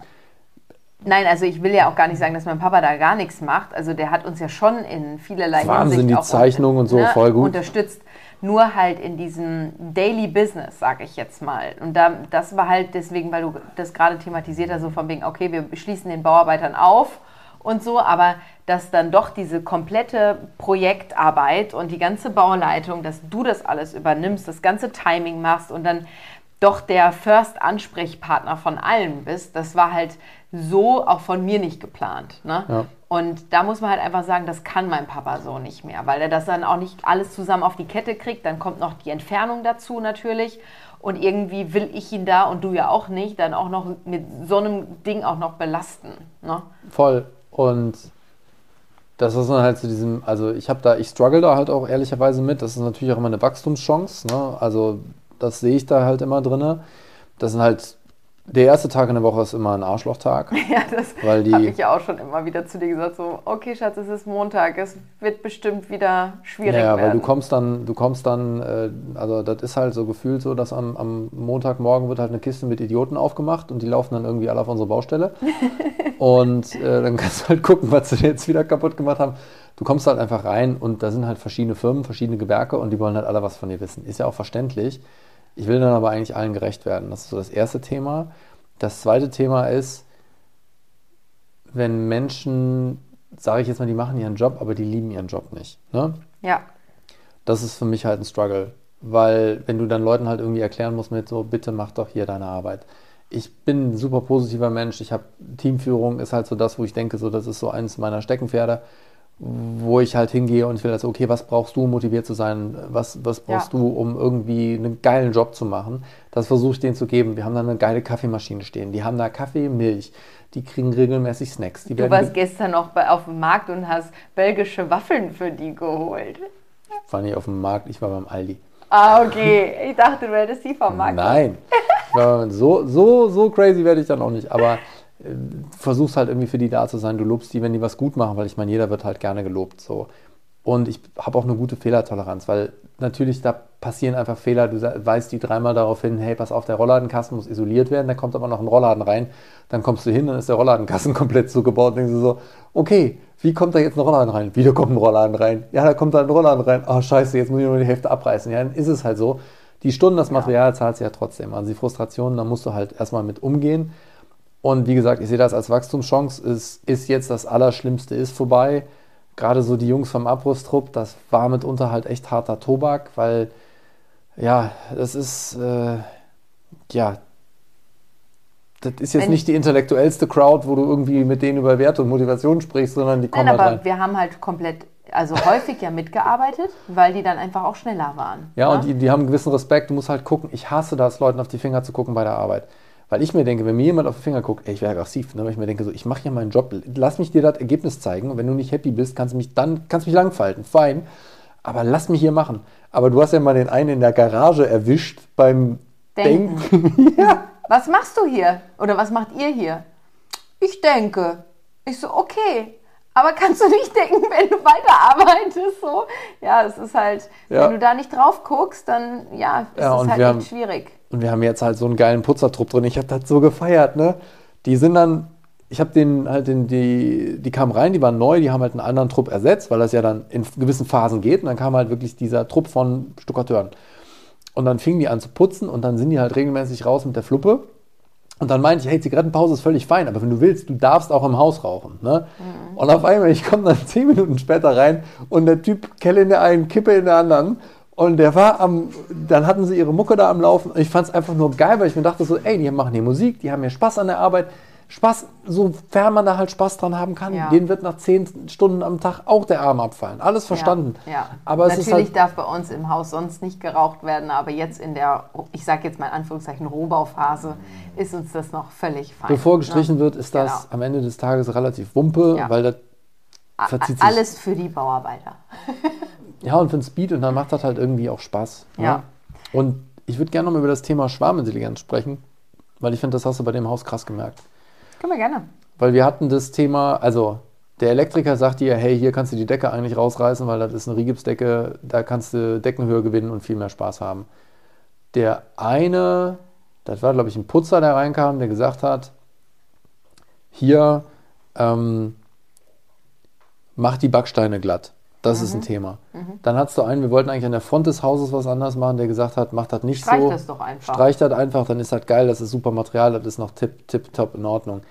Nein, also ich will ja auch gar nicht sagen, dass mein Papa da gar nichts macht. Also der hat uns ja schon in vielerlei Wahnsinn, Hinsicht die Zeichnung und so, voll gut. unterstützt. Nur halt in diesem Daily Business, sage ich jetzt mal. Und da, das war halt deswegen, weil du das gerade thematisiert hast, so von wegen, okay, wir schließen den Bauarbeitern auf und so, aber dass dann doch diese komplette Projektarbeit und die ganze Bauleitung, dass du das alles übernimmst, das ganze Timing machst und dann doch der First-Ansprechpartner von allen bist, das war halt so auch von mir nicht geplant. Ne? Ja. Und da muss man halt einfach sagen, das kann mein Papa so nicht mehr, weil er das dann auch nicht alles zusammen auf die Kette kriegt. Dann kommt noch die Entfernung dazu natürlich. Und irgendwie will ich ihn da und du ja auch nicht, dann auch noch mit so einem Ding auch noch belasten. Ne? Voll. Und das ist dann halt zu diesem, also ich habe da, ich struggle da halt auch ehrlicherweise mit. Das ist natürlich auch immer eine Wachstumschance. Ne? Also das sehe ich da halt immer drin. Das sind halt der erste Tag in der Woche ist immer ein Arschlochtag. Ja, das habe ich ja auch schon immer wieder zu dir gesagt. So, okay, Schatz, es ist Montag, es wird bestimmt wieder schwierig ja, werden. Ja, weil du kommst dann, du kommst dann, äh, also das ist halt so gefühlt so, dass am, am Montagmorgen wird halt eine Kiste mit Idioten aufgemacht und die laufen dann irgendwie alle auf unsere Baustelle. und äh, dann kannst du halt gucken, was sie jetzt wieder kaputt gemacht haben. Du kommst halt einfach rein und da sind halt verschiedene Firmen, verschiedene Gewerke und die wollen halt alle was von dir wissen. Ist ja auch verständlich. Ich will dann aber eigentlich allen gerecht werden. Das ist so das erste Thema. Das zweite Thema ist, wenn Menschen, sage ich jetzt mal, die machen ihren Job, aber die lieben ihren Job nicht. Ne? Ja. Das ist für mich halt ein Struggle. Weil wenn du dann Leuten halt irgendwie erklären musst mit so, bitte mach doch hier deine Arbeit. Ich bin ein super positiver Mensch. Ich habe Teamführung, ist halt so das, wo ich denke, so das ist so eines meiner Steckenpferde wo ich halt hingehe und ich will also, okay, was brauchst du, um motiviert zu sein? Was, was brauchst ja. du, um irgendwie einen geilen Job zu machen? Das versuche ich denen zu geben. Wir haben da eine geile Kaffeemaschine stehen. Die haben da Kaffee, Milch. Die kriegen regelmäßig Snacks. Die du warst gestern noch bei, auf dem Markt und hast belgische Waffeln für die geholt. Ich war nicht auf dem Markt, ich war beim Aldi. Ah, okay. Ich dachte, du hättest die vom Markt. Nein. so, so, so crazy werde ich dann auch nicht. Aber versuchst halt irgendwie für die da zu sein. Du lobst die, wenn die was gut machen, weil ich meine, jeder wird halt gerne gelobt. So. Und ich habe auch eine gute Fehlertoleranz, weil natürlich da passieren einfach Fehler. Du weißt die dreimal darauf hin, hey, pass auf, der Rollladenkasten muss isoliert werden, da kommt aber noch ein Rollladen rein. Dann kommst du hin, dann ist der Rollladenkasten komplett zugebaut und denkst du so, okay, wie kommt da jetzt ein Rollladen rein? Wieder kommt ein Rollladen rein. Ja, da kommt da ein Rollladen rein. Oh, scheiße, jetzt muss ich nur die Hälfte abreißen. Ja, dann ist es halt so. Die Stunden, das Material ja. zahlst du ja trotzdem. Also die Frustrationen, da musst du halt erstmal mit umgehen. Und wie gesagt, ich sehe das als Wachstumschance. Es ist jetzt das Allerschlimmste ist vorbei. Gerade so die Jungs vom Abrüstrupp, das war mitunter halt echt harter Tobak, weil ja, das ist äh, ja, das ist jetzt Wenn, nicht die intellektuellste Crowd, wo du irgendwie mit denen über Werte und Motivation sprichst, sondern die kommen Nein, halt aber rein. wir haben halt komplett, also häufig ja mitgearbeitet, weil die dann einfach auch schneller waren. Ja, ja? Ne? und die, die haben einen gewissen Respekt. Du musst halt gucken. Ich hasse das, Leuten auf die Finger zu gucken bei der Arbeit. Weil ich mir denke, wenn mir jemand auf den Finger guckt, ey, ich wäre aggressiv, ne? weil ich mir denke, so, ich mache ja meinen Job, lass mich dir das Ergebnis zeigen und wenn du nicht happy bist, kannst du mich dann kannst mich langfalten, fein, aber lass mich hier machen. Aber du hast ja mal den einen in der Garage erwischt beim Denken. Denken. ja. Was machst du hier? Oder was macht ihr hier? Ich denke. Ich so, okay. Aber kannst du nicht denken, wenn du weiterarbeitest? So? Ja, es ist halt, ja. wenn du da nicht drauf guckst, dann ja, ist ja, es halt echt schwierig. Und wir haben jetzt halt so einen geilen Putzertrupp drin. Ich habe das so gefeiert, ne? Die sind dann, ich habe den halt in die, die kamen rein, die waren neu, die haben halt einen anderen Trupp ersetzt, weil das ja dann in gewissen Phasen geht. Und dann kam halt wirklich dieser Trupp von Stuckateuren. Und dann fingen die an zu putzen und dann sind die halt regelmäßig raus mit der Fluppe. Und dann meinte ich, hey, Zigarettenpause ist völlig fein, aber wenn du willst, du darfst auch im Haus rauchen. Ne? Mhm. Und auf einmal, ich komme dann zehn Minuten später rein und der Typ Kelle in der einen, Kippe in der anderen und der war am, dann hatten sie ihre Mucke da am Laufen. Und ich fand es einfach nur geil, weil ich mir dachte so, ey, die machen hier Musik, die haben hier Spaß an der Arbeit. Spaß, sofern man da halt Spaß dran haben kann, ja. denen wird nach zehn Stunden am Tag auch der Arm abfallen. Alles verstanden. Ja, ja. Aber Natürlich halt darf bei uns im Haus sonst nicht geraucht werden, aber jetzt in der, ich sage jetzt mal in Anführungszeichen, Rohbauphase ist uns das noch völlig fein. Bevor ne? gestrichen ne? wird, ist das genau. am Ende des Tages relativ wumpe, weil das verzieht sich. Alles für die Bauarbeiter. Ja, und für den Speed und dann macht das halt irgendwie auch Spaß. Ne? Ja. Und ich würde gerne noch mal über das Thema Schwarmintelligenz sprechen, weil ich finde, das hast du bei dem Haus krass gemerkt. Können wir gerne. Weil wir hatten das Thema, also der Elektriker sagt dir, hey, hier kannst du die Decke eigentlich rausreißen, weil das ist eine Rigipsdecke, da kannst du Deckenhöhe gewinnen und viel mehr Spaß haben. Der eine, das war glaube ich ein Putzer, der reinkam, der gesagt hat, hier ähm, mach die Backsteine glatt. Das mhm. ist ein mhm. Thema. Mhm. Dann hattest du einen, wir wollten eigentlich an der Front des Hauses was anderes machen, der gesagt hat, mach das nicht Streich so. das doch einfach. Streich das einfach, dann ist das geil, das ist super Material, das ist noch tip, tip, top in Ordnung.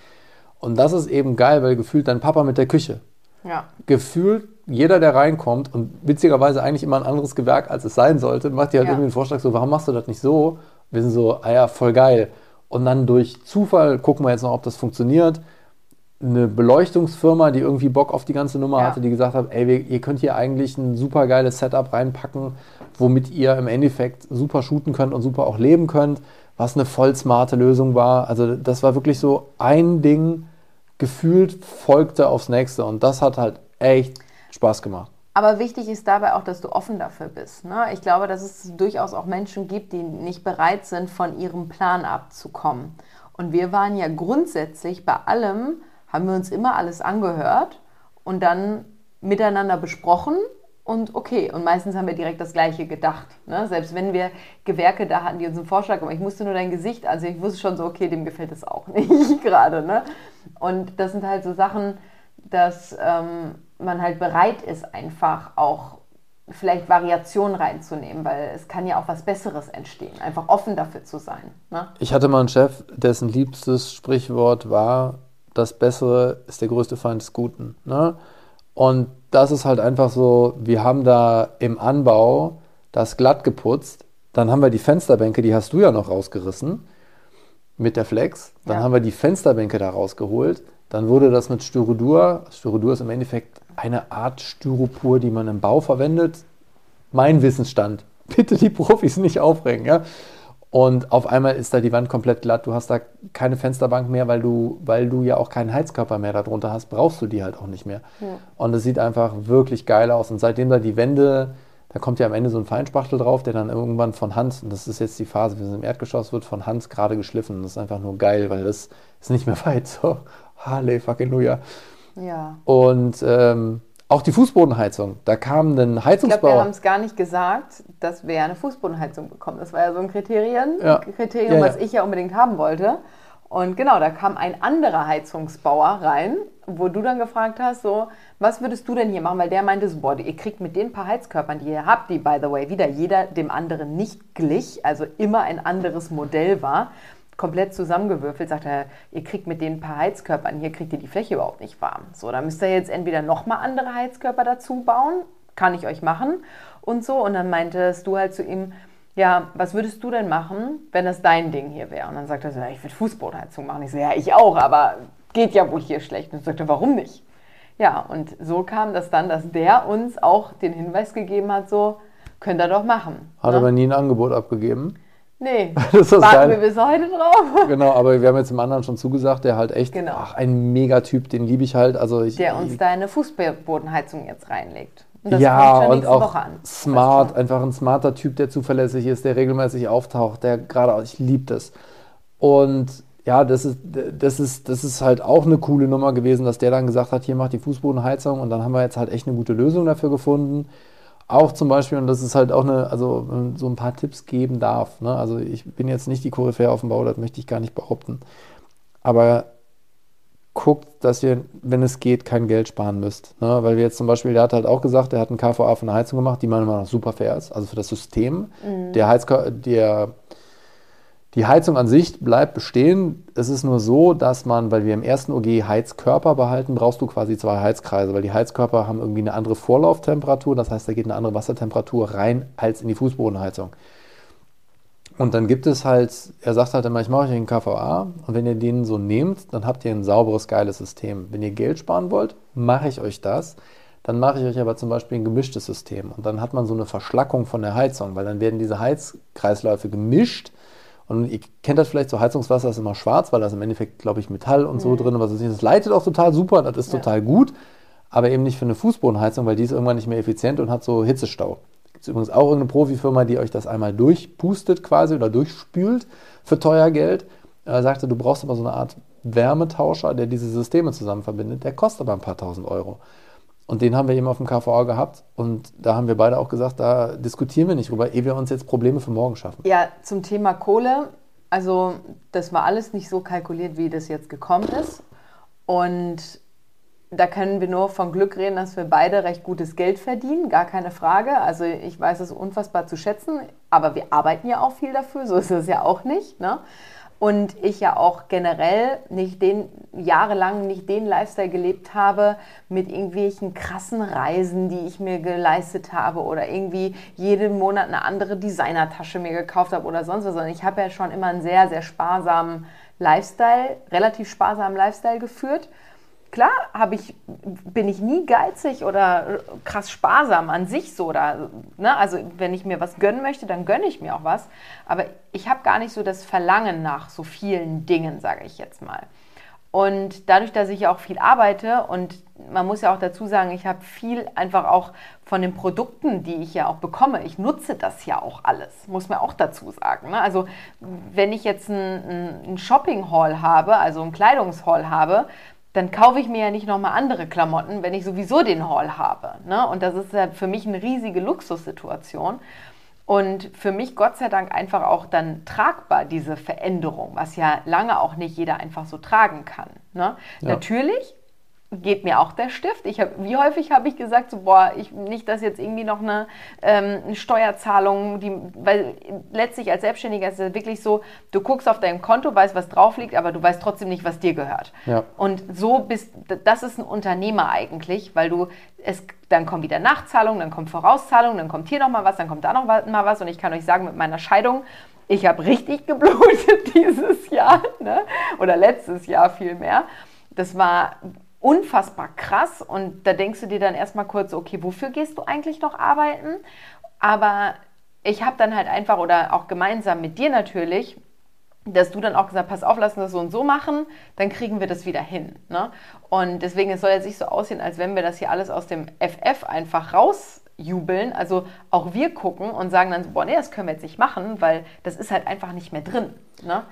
Und das ist eben geil, weil gefühlt dein Papa mit der Küche. Ja. Gefühlt jeder, der reinkommt und witzigerweise eigentlich immer ein anderes Gewerk, als es sein sollte, macht dir halt ja. irgendwie einen Vorschlag so, warum machst du das nicht so? Wir sind so, ah ja, voll geil. Und dann durch Zufall gucken wir jetzt noch, ob das funktioniert eine Beleuchtungsfirma, die irgendwie Bock auf die ganze Nummer ja. hatte, die gesagt hat, ey, ihr könnt hier eigentlich ein super geiles Setup reinpacken, womit ihr im Endeffekt super shooten könnt und super auch leben könnt, was eine voll smarte Lösung war. Also das war wirklich so ein Ding, gefühlt folgte aufs nächste und das hat halt echt Spaß gemacht. Aber wichtig ist dabei auch, dass du offen dafür bist. Ne? Ich glaube, dass es durchaus auch Menschen gibt, die nicht bereit sind, von ihrem Plan abzukommen. Und wir waren ja grundsätzlich bei allem haben wir uns immer alles angehört und dann miteinander besprochen und okay, und meistens haben wir direkt das Gleiche gedacht. Ne? Selbst wenn wir Gewerke da hatten, die uns einen Vorschlag gemacht ich musste nur dein Gesicht, also ich wusste schon so, okay, dem gefällt es auch nicht gerade. Ne? Und das sind halt so Sachen, dass ähm, man halt bereit ist, einfach auch vielleicht Variationen reinzunehmen, weil es kann ja auch was Besseres entstehen, einfach offen dafür zu sein. Ne? Ich hatte mal einen Chef, dessen liebstes Sprichwort war, das Bessere ist der größte Feind des Guten. Ne? Und das ist halt einfach so, wir haben da im Anbau das glatt geputzt, dann haben wir die Fensterbänke, die hast du ja noch rausgerissen mit der Flex, dann ja. haben wir die Fensterbänke da rausgeholt, dann wurde das mit Styrodur, Styrodur ist im Endeffekt eine Art Styropor, die man im Bau verwendet, mein Wissensstand, bitte die Profis nicht aufregen, ja, und auf einmal ist da die Wand komplett glatt. Du hast da keine Fensterbank mehr, weil du, weil du ja auch keinen Heizkörper mehr darunter hast, brauchst du die halt auch nicht mehr. Ja. Und es sieht einfach wirklich geil aus. Und seitdem da die Wände, da kommt ja am Ende so ein Feinspachtel drauf, der dann irgendwann von Hand, und das ist jetzt die Phase, wir sind im Erdgeschoss, wird von Hand gerade geschliffen. Das ist einfach nur geil, weil das ist nicht mehr weit. So, Harley fucking Luja. Ja. Und ähm, auch die Fußbodenheizung. Da kam ein Heizungsbauer. Ich glaube, wir haben es gar nicht gesagt, dass wir eine Fußbodenheizung bekommen. Das war ja so ein Kriterium, ja. Kriterium ja, ja. was ich ja unbedingt haben wollte. Und genau, da kam ein anderer Heizungsbauer rein, wo du dann gefragt hast, so, was würdest du denn hier machen? Weil der meinte so, boah, ihr kriegt mit den paar Heizkörpern, die ihr habt, die, by the way, wieder jeder dem anderen nicht glich, also immer ein anderes Modell war, komplett zusammengewürfelt, sagt er, ihr kriegt mit den paar Heizkörpern, hier kriegt ihr die Fläche überhaupt nicht warm. So, da müsst ihr jetzt entweder nochmal andere Heizkörper dazu bauen, kann ich euch machen und so. Und dann meintest du halt zu ihm, ja, was würdest du denn machen, wenn das dein Ding hier wäre? Und dann sagt er so, ja, ich würde Fußbodenheizung machen. Ich so, ja, ich auch, aber geht ja wohl hier schlecht. Und sagt er, warum nicht? Ja, und so kam das dann, dass der uns auch den Hinweis gegeben hat, so, könnt ihr doch machen. Hat ne? aber nie ein Angebot abgegeben. Nee, das ist warten geil. wir bis heute drauf. Genau, aber wir haben jetzt dem anderen schon zugesagt, der halt echt, genau. ach, ein Megatyp, den liebe ich halt. Also ich, der uns da eine Fußbodenheizung jetzt reinlegt. Und ja, und auch smart, einfach ein smarter Typ, der zuverlässig ist, der regelmäßig auftaucht, der gerade, ich liebe das. Und ja, das ist, das, ist, das ist halt auch eine coole Nummer gewesen, dass der dann gesagt hat, hier macht die Fußbodenheizung und dann haben wir jetzt halt echt eine gute Lösung dafür gefunden. Auch zum Beispiel, und das ist halt auch eine, also so ein paar Tipps geben darf. Ne? Also ich bin jetzt nicht die Koryphäe auf dem Bau, das möchte ich gar nicht behaupten. Aber guckt, dass ihr, wenn es geht, kein Geld sparen müsst. Ne? Weil wir jetzt zum Beispiel, der hat halt auch gesagt, der hat einen KVA von der Heizung gemacht, die meiner Meinung nach super fair ist, also für das System. Mhm. Der, Heizkör der die Heizung an sich bleibt bestehen. Es ist nur so, dass man, weil wir im ersten OG Heizkörper behalten, brauchst du quasi zwei Heizkreise, weil die Heizkörper haben irgendwie eine andere Vorlauftemperatur, das heißt, da geht eine andere Wassertemperatur rein als in die Fußbodenheizung. Und dann gibt es halt, er sagt halt immer, ich mache euch einen KVA und wenn ihr den so nehmt, dann habt ihr ein sauberes, geiles System. Wenn ihr Geld sparen wollt, mache ich euch das. Dann mache ich euch aber zum Beispiel ein gemischtes System und dann hat man so eine Verschlackung von der Heizung, weil dann werden diese Heizkreisläufe gemischt und ihr kennt das vielleicht, so Heizungswasser ist immer schwarz, weil da ist im Endeffekt, glaube ich, Metall und so mhm. drin. Was das leitet auch total super, das ist ja. total gut. Aber eben nicht für eine Fußbodenheizung, weil die ist irgendwann nicht mehr effizient und hat so Hitzestau. Gibt es übrigens auch irgendeine Profifirma, die euch das einmal durchpustet quasi oder durchspült für teuer Geld. Er sagte, du brauchst aber so eine Art Wärmetauscher, der diese Systeme zusammen verbindet. Der kostet aber ein paar tausend Euro. Und den haben wir eben auf dem KVA gehabt. Und da haben wir beide auch gesagt, da diskutieren wir nicht drüber, ehe wir uns jetzt Probleme für morgen schaffen. Ja, zum Thema Kohle. Also, das war alles nicht so kalkuliert, wie das jetzt gekommen ist. Und da können wir nur von Glück reden, dass wir beide recht gutes Geld verdienen, gar keine Frage. Also ich weiß es unfassbar zu schätzen, aber wir arbeiten ja auch viel dafür, so ist es ja auch nicht. Ne? Und ich ja auch generell nicht den, jahrelang nicht den Lifestyle gelebt habe mit irgendwelchen krassen Reisen, die ich mir geleistet habe oder irgendwie jeden Monat eine andere Designertasche mir gekauft habe oder sonst was, sondern ich habe ja schon immer einen sehr, sehr sparsamen Lifestyle, relativ sparsamen Lifestyle geführt klar ich, bin ich nie geizig oder krass sparsam an sich so. Oder, ne? Also wenn ich mir was gönnen möchte, dann gönne ich mir auch was. Aber ich habe gar nicht so das Verlangen nach so vielen Dingen, sage ich jetzt mal. Und dadurch, dass ich auch viel arbeite und man muss ja auch dazu sagen, ich habe viel einfach auch von den Produkten, die ich ja auch bekomme. Ich nutze das ja auch alles, muss man auch dazu sagen. Ne? Also wenn ich jetzt einen Shopping Hall habe, also einen Kleidungshall habe, dann kaufe ich mir ja nicht nochmal andere Klamotten, wenn ich sowieso den Haul habe. Ne? Und das ist ja für mich eine riesige Luxussituation. Und für mich Gott sei Dank einfach auch dann tragbar, diese Veränderung, was ja lange auch nicht jeder einfach so tragen kann. Ne? Ja. Natürlich geht mir auch der Stift. Ich hab, wie häufig habe ich gesagt, so, boah, ich, nicht, dass jetzt irgendwie noch eine, ähm, Steuerzahlung, die, weil letztlich als Selbstständiger ist es wirklich so, du guckst auf deinem Konto, weißt, was drauf liegt, aber du weißt trotzdem nicht, was dir gehört. Ja. Und so bist, das ist ein Unternehmer eigentlich, weil du, es, dann kommt wieder Nachzahlung, dann kommt Vorauszahlung, dann kommt hier nochmal was, dann kommt da noch mal was und ich kann euch sagen, mit meiner Scheidung, ich habe richtig geblutet dieses Jahr, ne? oder letztes Jahr vielmehr. Das war unfassbar krass und da denkst du dir dann erstmal kurz, okay, wofür gehst du eigentlich noch arbeiten? Aber ich habe dann halt einfach oder auch gemeinsam mit dir natürlich, dass du dann auch gesagt pass auf, lass uns das so und so machen, dann kriegen wir das wieder hin. Ne? Und deswegen, es soll jetzt nicht so aussehen, als wenn wir das hier alles aus dem FF einfach rausjubeln. Also auch wir gucken und sagen dann so, boah, nee, das können wir jetzt nicht machen, weil das ist halt einfach nicht mehr drin. Ne?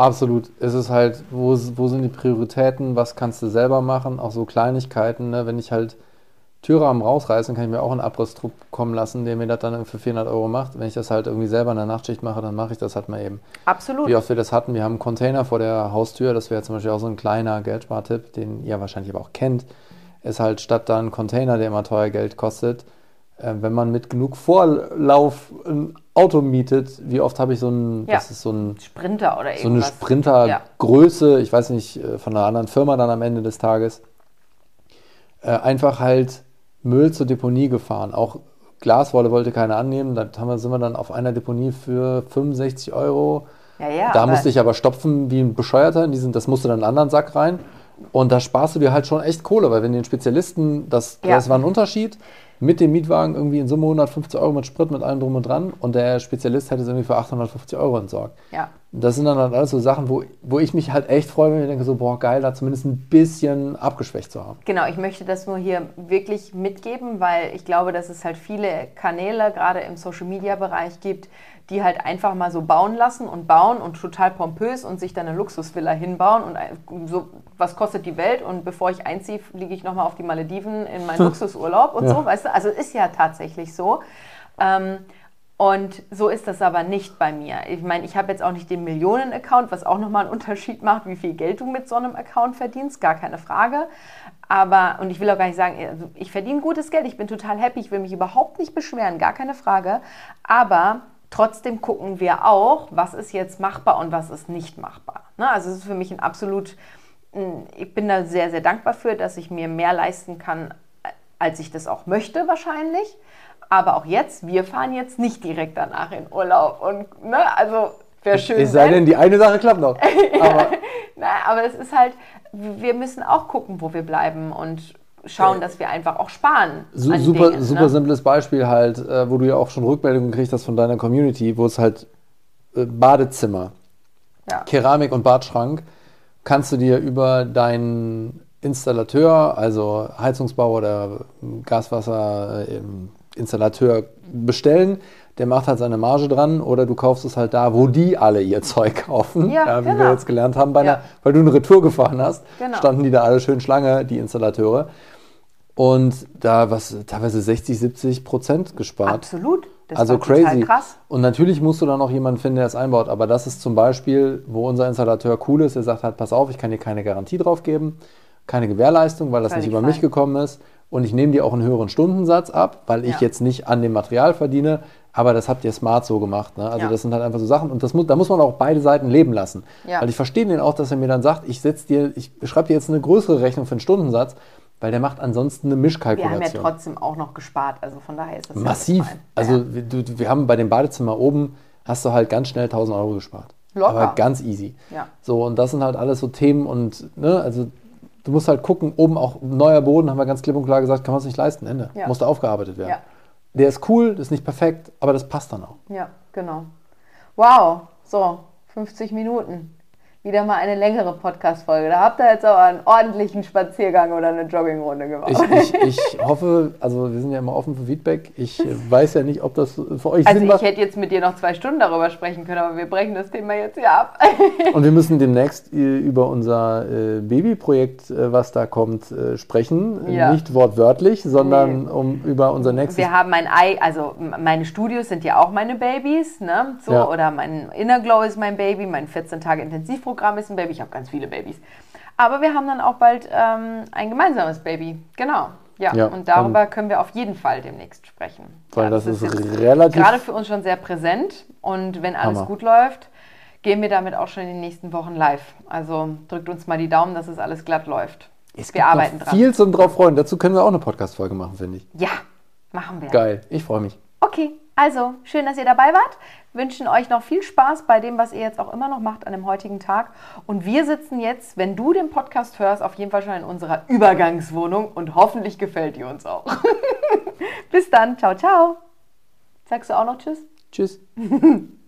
Absolut. Es ist halt, wo, wo sind die Prioritäten, was kannst du selber machen, auch so Kleinigkeiten. Ne? Wenn ich halt Türrahmen rausreiße, kann ich mir auch einen Abrisstrupp kommen lassen, der mir das dann für 400 Euro macht. Wenn ich das halt irgendwie selber in der Nachtschicht mache, dann mache ich das halt mal eben. Absolut. Wie oft wir das hatten, wir haben einen Container vor der Haustür, das wäre zum Beispiel auch so ein kleiner Geldspartipp, den ihr wahrscheinlich aber auch kennt, ist halt statt da ein Container, der immer teuer Geld kostet, wenn man mit genug Vorlauf ein Auto mietet, wie oft habe ich so ein, ja. das ist so ein Sprinter oder so eine Sprintergröße, ja. ich weiß nicht, äh, von einer anderen Firma dann am Ende des Tages, äh, einfach halt Müll zur Deponie gefahren. Auch Glaswolle wollte keiner annehmen, da haben wir, sind wir dann auf einer Deponie für 65 Euro. Ja, da musste ich aber stopfen wie ein Bescheuerter, in diesen, das musste dann in einen anderen Sack rein. Und da sparst du dir halt schon echt Kohle, weil wenn den Spezialisten, das, das war ein Unterschied, mit dem Mietwagen irgendwie in Summe 150 Euro mit Sprit, mit allem drum und dran und der Spezialist hätte es irgendwie für 850 Euro entsorgt. Ja. Das sind dann halt alles so Sachen, wo, wo ich mich halt echt freue, wenn ich denke so, boah, geil, da zumindest ein bisschen abgeschwächt zu haben. Genau, ich möchte das nur hier wirklich mitgeben, weil ich glaube, dass es halt viele Kanäle, gerade im Social-Media-Bereich gibt, die halt einfach mal so bauen lassen und bauen und total pompös und sich dann eine Luxusvilla hinbauen und so, was kostet die Welt und bevor ich einziehe, fliege ich nochmal auf die Malediven in meinen Luxusurlaub und ja. so, weißt du, also ist ja tatsächlich so. Ähm, und so ist das aber nicht bei mir. Ich meine, ich habe jetzt auch nicht den Millionen-Account, was auch nochmal einen Unterschied macht, wie viel Geld du mit so einem Account verdienst, gar keine Frage. Aber, und ich will auch gar nicht sagen, also ich verdiene gutes Geld, ich bin total happy, ich will mich überhaupt nicht beschweren, gar keine Frage. Aber Trotzdem gucken wir auch, was ist jetzt machbar und was ist nicht machbar. Ne? Also es ist für mich ein absolut, ich bin da sehr, sehr dankbar für, dass ich mir mehr leisten kann, als ich das auch möchte wahrscheinlich. Aber auch jetzt, wir fahren jetzt nicht direkt danach in Urlaub. Und ne, also wäre schön. Es sei denn, die eine Sache klappt noch. Aber, Na, aber es ist halt, wir müssen auch gucken, wo wir bleiben. Und schauen, dass wir einfach auch sparen. Su super, Dingen, super ne? simples Beispiel halt, äh, wo du ja auch schon Rückmeldungen gekriegt hast von deiner Community, wo es halt äh, Badezimmer, ja. Keramik und Badschrank, kannst du dir über deinen Installateur, also Heizungsbau oder Gaswasserinstallateur äh, bestellen. Der macht halt seine Marge dran oder du kaufst es halt da, wo die alle ihr Zeug kaufen. Ja, ja, wie genau. wir jetzt gelernt haben, ja. einer, weil du eine Retour gefahren hast, genau. standen die da alle schön Schlange, die Installateure. Und da was teilweise 60, 70 Prozent gespart. Absolut. Das also crazy. Krass. Und natürlich musst du dann auch jemanden finden, der es einbaut. Aber das ist zum Beispiel, wo unser Installateur cool ist. Er sagt halt, pass auf, ich kann dir keine Garantie drauf geben. keine Gewährleistung, weil das Völlig nicht über fein. mich gekommen ist. Und ich nehme dir auch einen höheren Stundensatz ab, weil ich Ja. jetzt nicht an dem Material verdiene. Aber das habt ihr smart so gemacht. Ne? Also Ja. das sind halt einfach so Sachen. Und das muss, da muss man auch beide Seiten leben lassen. Ja. Weil ich verstehe den auch, dass er mir dann sagt, ich setz dir, ich schreibe dir jetzt eine größere Rechnung für den Stundensatz, weil der macht ansonsten eine Wir Mischkalkulation. haben ja trotzdem auch noch gespart, also von daher ist das ja Massiv. fein. Also ja. wir, du, wir haben bei dem Badezimmer oben, hast du halt ganz schnell 1000 Euro gespart. Locker. Aber ganz easy. Ja. So, und das sind halt alles so Themen und, ne, also du musst halt gucken, oben auch neuer Boden, haben wir ganz klipp und klar gesagt, kann man es nicht leisten, Ende. Ja. Musste aufgearbeitet werden. Ja. Der ist cool, ist nicht perfekt, aber das passt dann auch. Ja, genau. Wow, so, 50 Minuten. Wieder mal eine längere Podcast-Folge. Da habt ihr jetzt aber einen ordentlichen Spaziergang oder eine Joggingrunde gemacht. Ich, ich, ich hoffe, also wir sind ja immer offen für Feedback. Ich äh, weiß ja nicht, ob das für euch also Sinn ich macht. hätte jetzt mit dir noch zwei Stunden darüber sprechen können, aber wir brechen das Thema jetzt hier ab. Und wir müssen demnächst äh, über unser äh, Babyprojekt, was da kommt, sprechen. Ja. Nicht wortwörtlich, sondern um, über unser nächstes Wir haben ein Ei, also meine Studios sind ja auch meine Babys, ne? So, Ja. oder mein Inner Glow ist mein Baby, mein 14 Tage Intensivprogramm ist ein Baby. Ich habe ganz viele Babys. Aber wir haben dann auch bald ähm, ein gemeinsames Baby. Genau. Ja, Ja, und darüber können wir auf jeden Fall demnächst sprechen. Weil ja, das ist jetzt relativ- Gerade für uns schon sehr präsent. Und wenn alles Hammer. gut läuft, gehen wir damit auch schon in den nächsten Wochen live. Also drückt uns mal die Daumen, dass es alles glatt läuft. Es wir arbeiten dran. viel zum drauf freuen. Dazu können wir auch eine Podcast-Folge machen, finde ich. Ja, machen wir. Geil, ich freue mich. Okay, also schön, dass ihr dabei wart. Wünschen euch noch viel Spaß bei dem, was ihr jetzt auch immer noch macht an dem heutigen Tag. Und wir sitzen jetzt, wenn du den Podcast hörst, auf jeden Fall schon in unserer Übergangswohnung und hoffentlich gefällt die uns auch. Bis dann, ciao, ciao. Sagst du auch noch Tschüss? Tschüss.